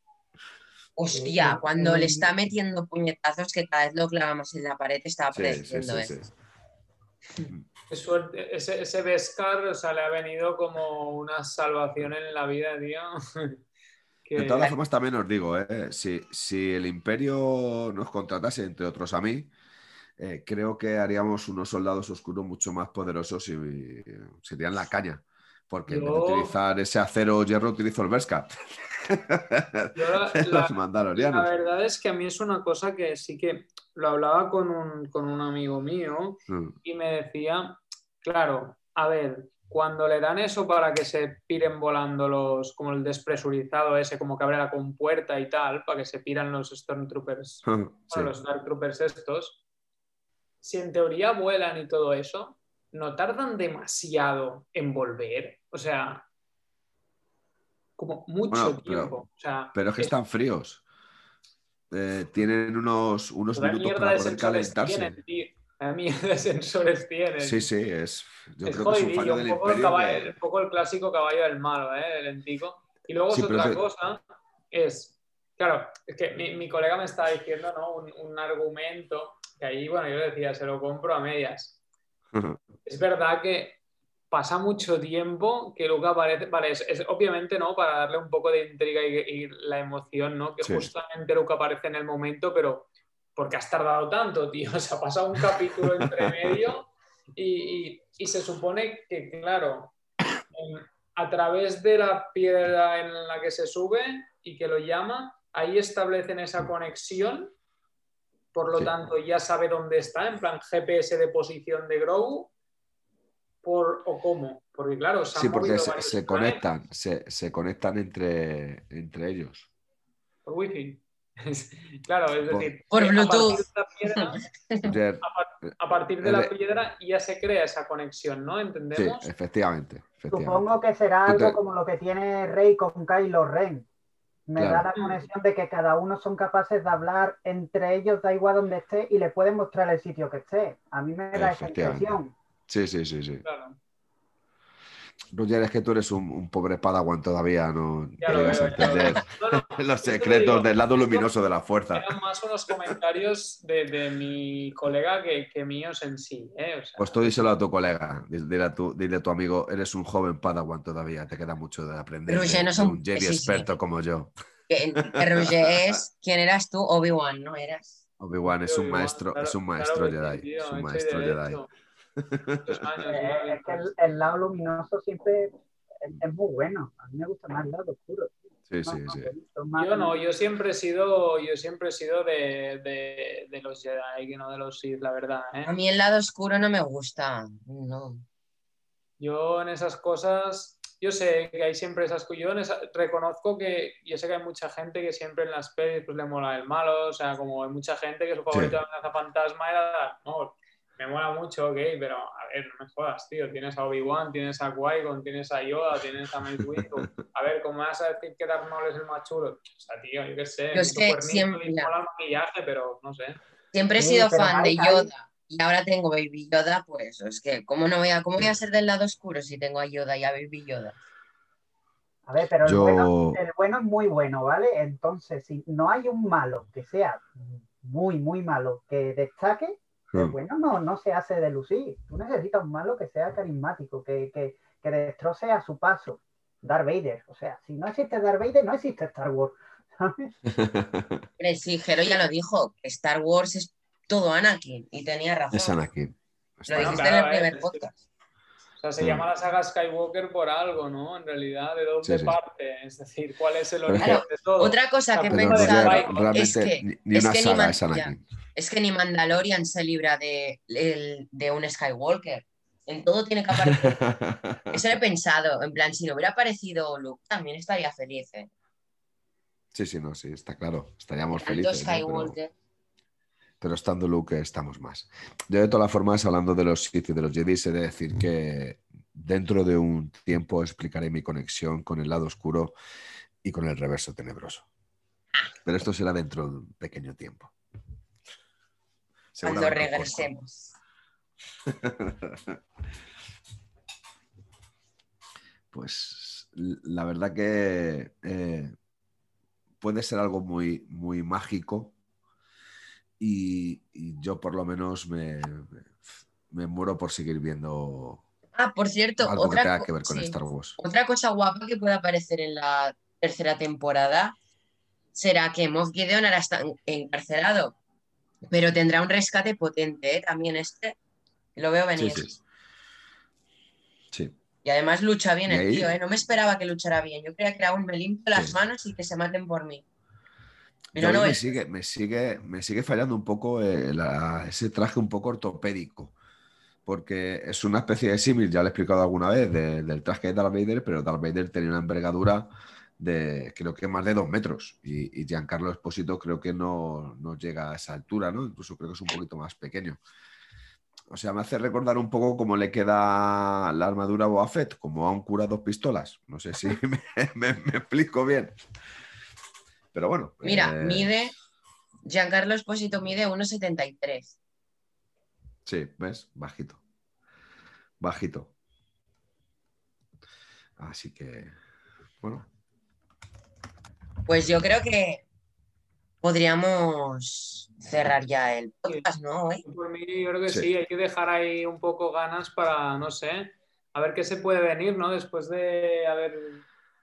Hostia, cuando le está metiendo puñetazos que cada vez lo clava más en la pared, estaba Sí, sí, predeciendo, sí, ¿eh? sí. Qué suerte. Ese, ese Beskar, o sea, le ha venido como una salvación en la vida, tío. Que- De todas formas, también os digo, ¿eh? si, si el imperio nos contratase, entre otros a mí, eh, creo que haríamos unos soldados oscuros mucho más poderosos y, y serían la caña. Porque en vez de utilizar ese acero o hierro, utilizo el Berska. La- Los la- verdad es que a mí es una cosa que sí que lo hablaba con un, con un amigo mío Mm, y me decía, claro, a ver, cuando le dan eso para que se piren volando los, como el despresurizado ese, como que abre la compuerta y tal, para que se piran los Stormtroopers, Sí. bueno, los Dark Troopers estos, si en teoría vuelan y todo eso, no tardan demasiado en volver, o sea, como mucho Bueno, pero- tiempo. o sea, Pero es que están fríos. Eh, tienen unos, unos minutos para de poder calentarse. tienen, tío. La mierda de sensores tienen. Sí, sí, es. Yo es creo que es un jodidillo, fallo un, del poco el imperio. caballo- que- un poco el clásico caballo del malo, ¿eh? El lentico. Y luego Sí, es otra que- cosa, es, claro, es que mi, mi colega me estaba diciendo, ¿no? Un, un argumento que ahí, bueno, yo decía, se lo compro a medias. Es verdad que pasa mucho tiempo que Luca aparece, vale, es, es obviamente, ¿no? Para darle un poco de intriga y, y la emoción, ¿no? Que Sí. justamente Luca aparece en el momento, pero ¿por qué has tardado tanto, tío? O sea, pasa un capítulo entre medio y, y- y se supone que, claro, a través de la piedra en la que se sube y que lo llama, ahí establecen esa conexión, por lo Sí. tanto ya sabe dónde está, en plan GPS de posición de Grogu, por, o cómo, porque claro, se han Sí, porque se, conectan, se, se conectan entre, entre ellos. por wifi. claro, es Por- decir, Por a Bluetooth. partir de la piedra- Jer- a partir de la El- piedra ya se crea esa conexión, ¿no? Sí, ¿Entendemos? efectivamente. efectivamente. Supongo que será algo te- como lo que tiene Rey con Kylo Ren. Me Claro. da la conexión de que cada uno son capaces de hablar entre ellos, da igual donde esté, y le pueden mostrar el sitio que esté. A mí me da esa impresión. Sí, sí, sí, sí. Claro. Roger, es que tú eres un, un pobre padawan todavía, no Ya lo llegas a lo entender No, no, los secretos digo, del lado luminoso de la fuerza. Eran más unos comentarios de, de mi colega que, que míos en sí, ¿eh? O sea, Pues tú díselo a tu colega, dile a tu, dile a tu amigo, eres un joven padawan todavía, te queda mucho de aprender Roger, de- no de son- un Jedi sí, sí. experto como yo. Que, Roger es. ¿Quién eras tú? Obi-Wan, ¿no eras? Obi-Wan es un Obi-Wan, maestro, claro- es un maestro Jedi, tío, es un maestro Jedi. Eh, ¿no? es que el, el lado luminoso siempre es, es muy bueno. A mí me gusta más el lado oscuro. Sí, sí, sí. Yo no, yo siempre he sido, yo siempre he sido de, de, de los Jedi, que no de los Sith, la verdad, ¿eh? A mí el lado oscuro no me gusta. No. Yo en esas cosas, yo sé que hay siempre esas cosas. Yo en esa- reconozco que, yo sé que hay mucha gente que siempre en las pelis pues, le mola el malo, o sea, como hay mucha gente que su favorito de amenaza fantasma era Darth Maul. Me mola mucho, ok, pero a ver, no me jodas, tío. Tienes a Obi-Wan, tienes a Qui-Gon, tienes a Yoda, tienes a Mace Windu. A ver, ¿cómo vas a decir que Darth Maul es el más chulo? O sea, tío, yo qué sé. Yo es mucho que cuernito siempre- y mola el maquillaje, pero no sé. Siempre he sido fan de hay- hay- Yoda. Y ahora tengo Baby Yoda, pues es que, ¿cómo no voy a, cómo voy a ser del lado oscuro si tengo a Yoda y a Baby Yoda? A ver, pero el, Yo- bueno, el bueno es muy bueno, ¿vale? Entonces, si no hay un malo que sea muy, muy malo que destaque, el Hmm. bueno no, no se hace de lucir. Tú necesitas un malo que sea carismático, que, que, que destroce a su paso. Darth Vader. O sea, si no existe Darth Vader, no existe Star Wars. ¿sabes? Sí, Jero ya lo dijo, Star Wars es todo Anakin, y tenía razón. Es Anakin. Lo dijiste claro, en el eh, primer es- podcast. O sea, se Mm. llama la saga Skywalker por algo, ¿no? En realidad, ¿de dónde Sí, sí. parte? Es decir, ¿cuál es el origen que de todo? Otra cosa que realmente es que, ni, ni es una que ni saga es Anakin. es que ni Mandalorian se libra de, el- de un Skywalker. En todo tiene que aparecer. Eso lo he pensado. En plan, si no hubiera aparecido Luke, también estaría feliz. ¿eh? Sí, sí, no, sí, está claro. Estaríamos Tanto felices. ¿no? Pero- Skywalker. Pero estando Luke estamos más. Yo de todas formas, hablando de los Sith y de los Jedi, he de decir que dentro de un tiempo explicaré mi conexión con el lado oscuro y con el reverso tenebroso. Pero esto será dentro de un pequeño tiempo. Cuando regresemos. pues la verdad que eh, puede ser algo muy, muy mágico y, yo por lo menos me, me, muero por seguir viendo Ah, por cierto, algo otra, que tenga que ver con Star Wars. Otra cosa guapa que puede aparecer en la tercera temporada será que Moff Gideon ahora está encarcelado, pero tendrá un rescate potente, ¿eh? También este, lo veo venir. Sí, sí. Y además lucha bien el tío, ¿eh? No me esperaba que luchara bien. Yo creía que era un me limpio las manos y que se maten por mí. Pero no me, sigue, me, sigue, me sigue fallando un poco eh, ese traje un poco ortopédico porque es una especie de símil, ya lo he explicado alguna vez, del traje de Darth Vader, pero Darth Vader tenía una envergadura de creo que más de dos metros y, Giancarlo Esposito creo que no, llega a esa altura, ¿no? Incluso creo que es un poquito más pequeño. O sea, me hace recordar un poco cómo le queda la armadura a Boa Fett, como a un cura dos pistolas. No sé si me, explico bien. Pero bueno. Mira, eh, mide, Giancarlo Esposito mide 1,73. Sí, ¿ves? Bajito. Bajito. Así que, bueno. Pues yo creo que podríamos cerrar ya el podcast, ¿no? Por mí, yo creo que sí. hay que dejar ahí un poco ganas para, no sé, a ver qué se puede venir, ¿no? Después de haber.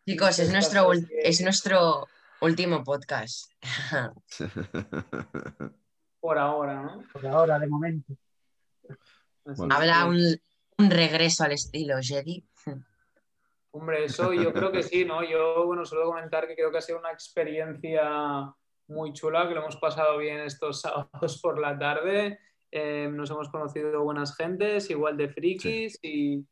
Chicos, es nuestro, es nuestro último podcast. Por ahora, ¿no? Por ahora, de momento. Habla un, regreso al estilo Jedi. Hombre, eso yo creo que sí, ¿no? Yo, bueno, suelo comentar que creo que ha sido una experiencia muy chula, que lo hemos pasado bien estos sábados por la tarde. Eh, nos hemos conocido buenas gentes, igual de frikis y,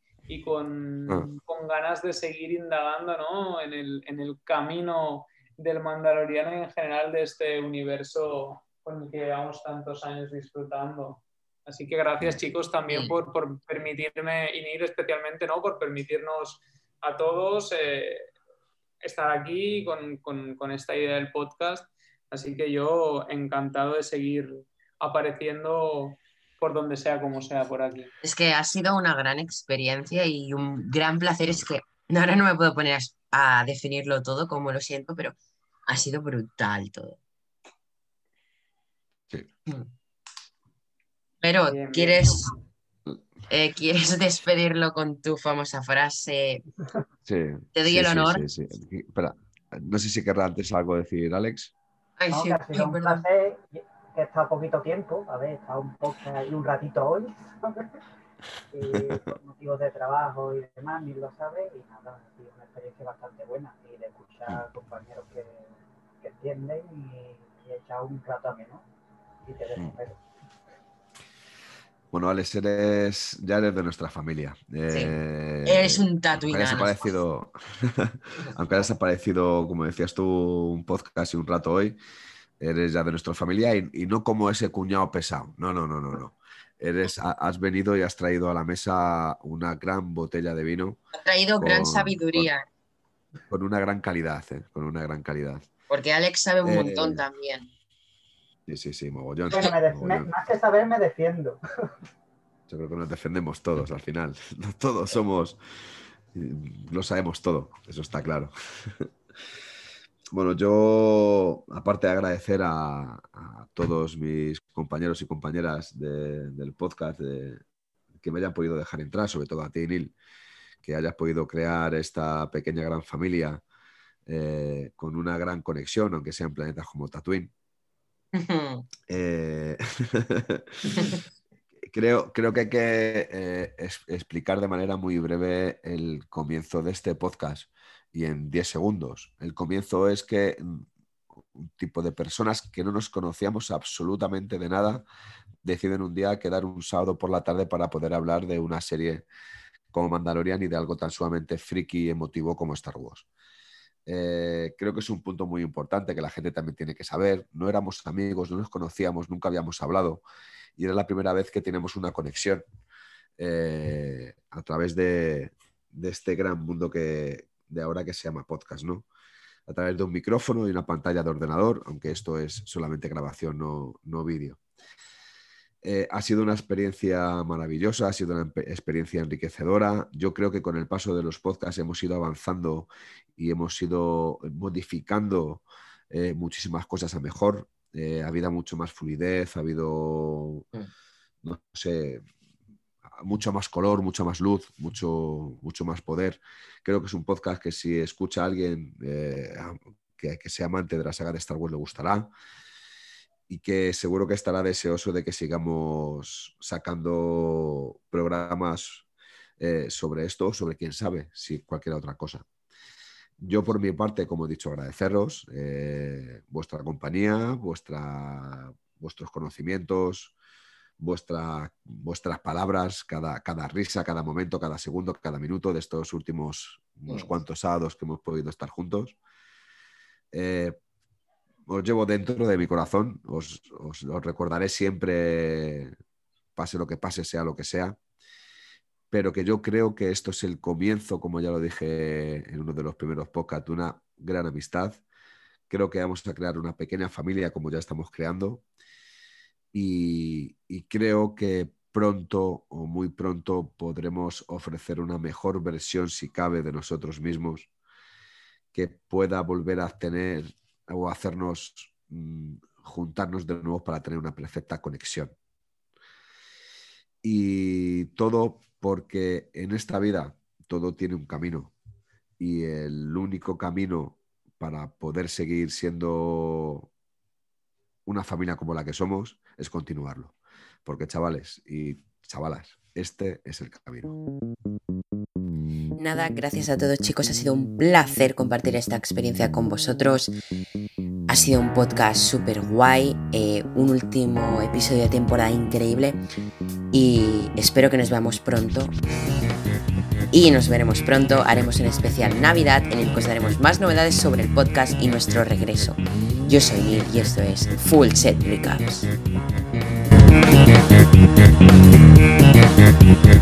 con, ah. con, ganas de seguir indagando ¿no? en, el, en el camino del Mandaloriano y en general de este universo con el que llevamos tantos años disfrutando. Así que gracias chicos también por, permitirme, y especialmente, ¿no? Por permitirnos a todos eh, estar aquí con, esta idea del podcast. Así que yo encantado de seguir apareciendo por donde sea, como sea por aquí. Es que ha sido una gran experiencia y un gran placer. Es que ahora no me puedo poner a definirlo todo como lo siento, pero ha sido brutal todo. Sí. Mm. Pero, ¿quieres, eh, ¿quieres despedirlo con tu famosa frase? Sí. Te doy el honor. Sí, sí, Espera, no sé si querrá antes algo decir, Alex. Ay, sí, que ha sido un placer, que he estado poquito tiempo, a ver, he estado un poco ahí un ratito hoy, y por motivos de trabajo y demás, ni lo sabe, y nada, ha sido una experiencia bastante buena, y de escuchar compañeros que, que entienden y, he echado un rato a menos, y te dejo, mm. Bueno, Alex, eres, ya eres de nuestra familia. Eh, eres un tatuín. Aunque, aparecido, aunque hayas aparecido, como decías tú, un podcast y un rato hoy, eres ya de nuestra familia y, no como ese cuñado pesado. No, no, no, no, no. Eres, has venido y has traído a la mesa una gran botella de vino. Ha traído gran sabiduría. Con, una gran calidad, ¿eh? con una gran calidad. Porque Alex sabe un eh, montón también. Sí, sí, sí, mogollón. más que saber, me defiendo. Yo creo que nos defendemos todos al final. Todos somos. Lo sabemos todo, eso está claro. Bueno, yo, aparte de agradecer a, todos mis compañeros y compañeras del podcast que me hayan podido dejar entrar, sobre todo a ti, Neil, que hayas podido crear esta pequeña gran familia eh, con una gran conexión, aunque sea en planetas como Tatooine. Eh, creo, creo que hay que eh, explicar de manera muy breve el comienzo de este podcast y en 10 segundos. El comienzo es que mm, un tipo de personas que no nos conocíamos absolutamente de nada deciden un día quedar un sábado por la tarde para poder hablar de una serie como Mandalorian y de algo tan sumamente friki y emotivo como Star Wars. Eh, creo que es un punto muy importante que la gente también tiene que saber. No éramos amigos, no nos conocíamos, nunca habíamos hablado y era la primera vez que tenemos una conexión eh, a través de, este gran mundo que, de ahora que se llama podcast, ¿no? A través de un micrófono y una pantalla de ordenador, aunque esto es solamente grabación, no, no vídeo. Eh, ha sido una experiencia maravillosa, ha sido una experiencia enriquecedora. Yo creo que con el paso de los podcasts hemos ido avanzando y hemos ido modificando eh, muchísimas cosas a mejor. ha habido mucho más fluidez, ha habido, mm. no sé, mucho más color, mucha más luz, mucho, mucho más poder. Creo que es un podcast que si escucha a alguien eh, que, sea amante de la saga de Star Wars le gustará y que seguro que estará deseoso de que sigamos sacando programas eh, sobre esto, sobre quién sabe, si cualquier otra cosa. Yo por mi parte, como he dicho, agradeceros eh, vuestra compañía, vuestra, vuestros conocimientos, vuestra, vuestras palabras, cada, cada risa, cada momento, cada segundo, cada minuto de estos últimos unos cuantos sábados que hemos podido estar juntos. Eh, os llevo dentro de mi corazón, os, os, recordaré siempre, pase lo que pase, sea lo que sea, pero que yo creo que esto es el comienzo, como ya lo dije en uno de los primeros podcasts, de una gran amistad. Creo que vamos a crear una pequeña familia como ya estamos creando y, creo que pronto o muy pronto podremos ofrecer una mejor versión, si cabe, de nosotros mismos que pueda volver a tener o hacernos mm, juntarnos de nuevo para tener una perfecta conexión. Y todo porque en esta vida todo tiene un camino y el único camino para poder seguir siendo una familia como la que somos es continuarlo. Porque chavales y chavalas, este es el camino. Nada, gracias a todos chicos, ha sido un placer compartir esta experiencia con vosotros. Ha sido un podcast súper guay, eh, un último episodio de temporada increíble y espero que nos veamos pronto. Y nos veremos pronto, haremos un especial Navidad en el que os daremos más novedades sobre el podcast y nuestro regreso. Yo soy Neil y esto es Full Set Recaps. I'd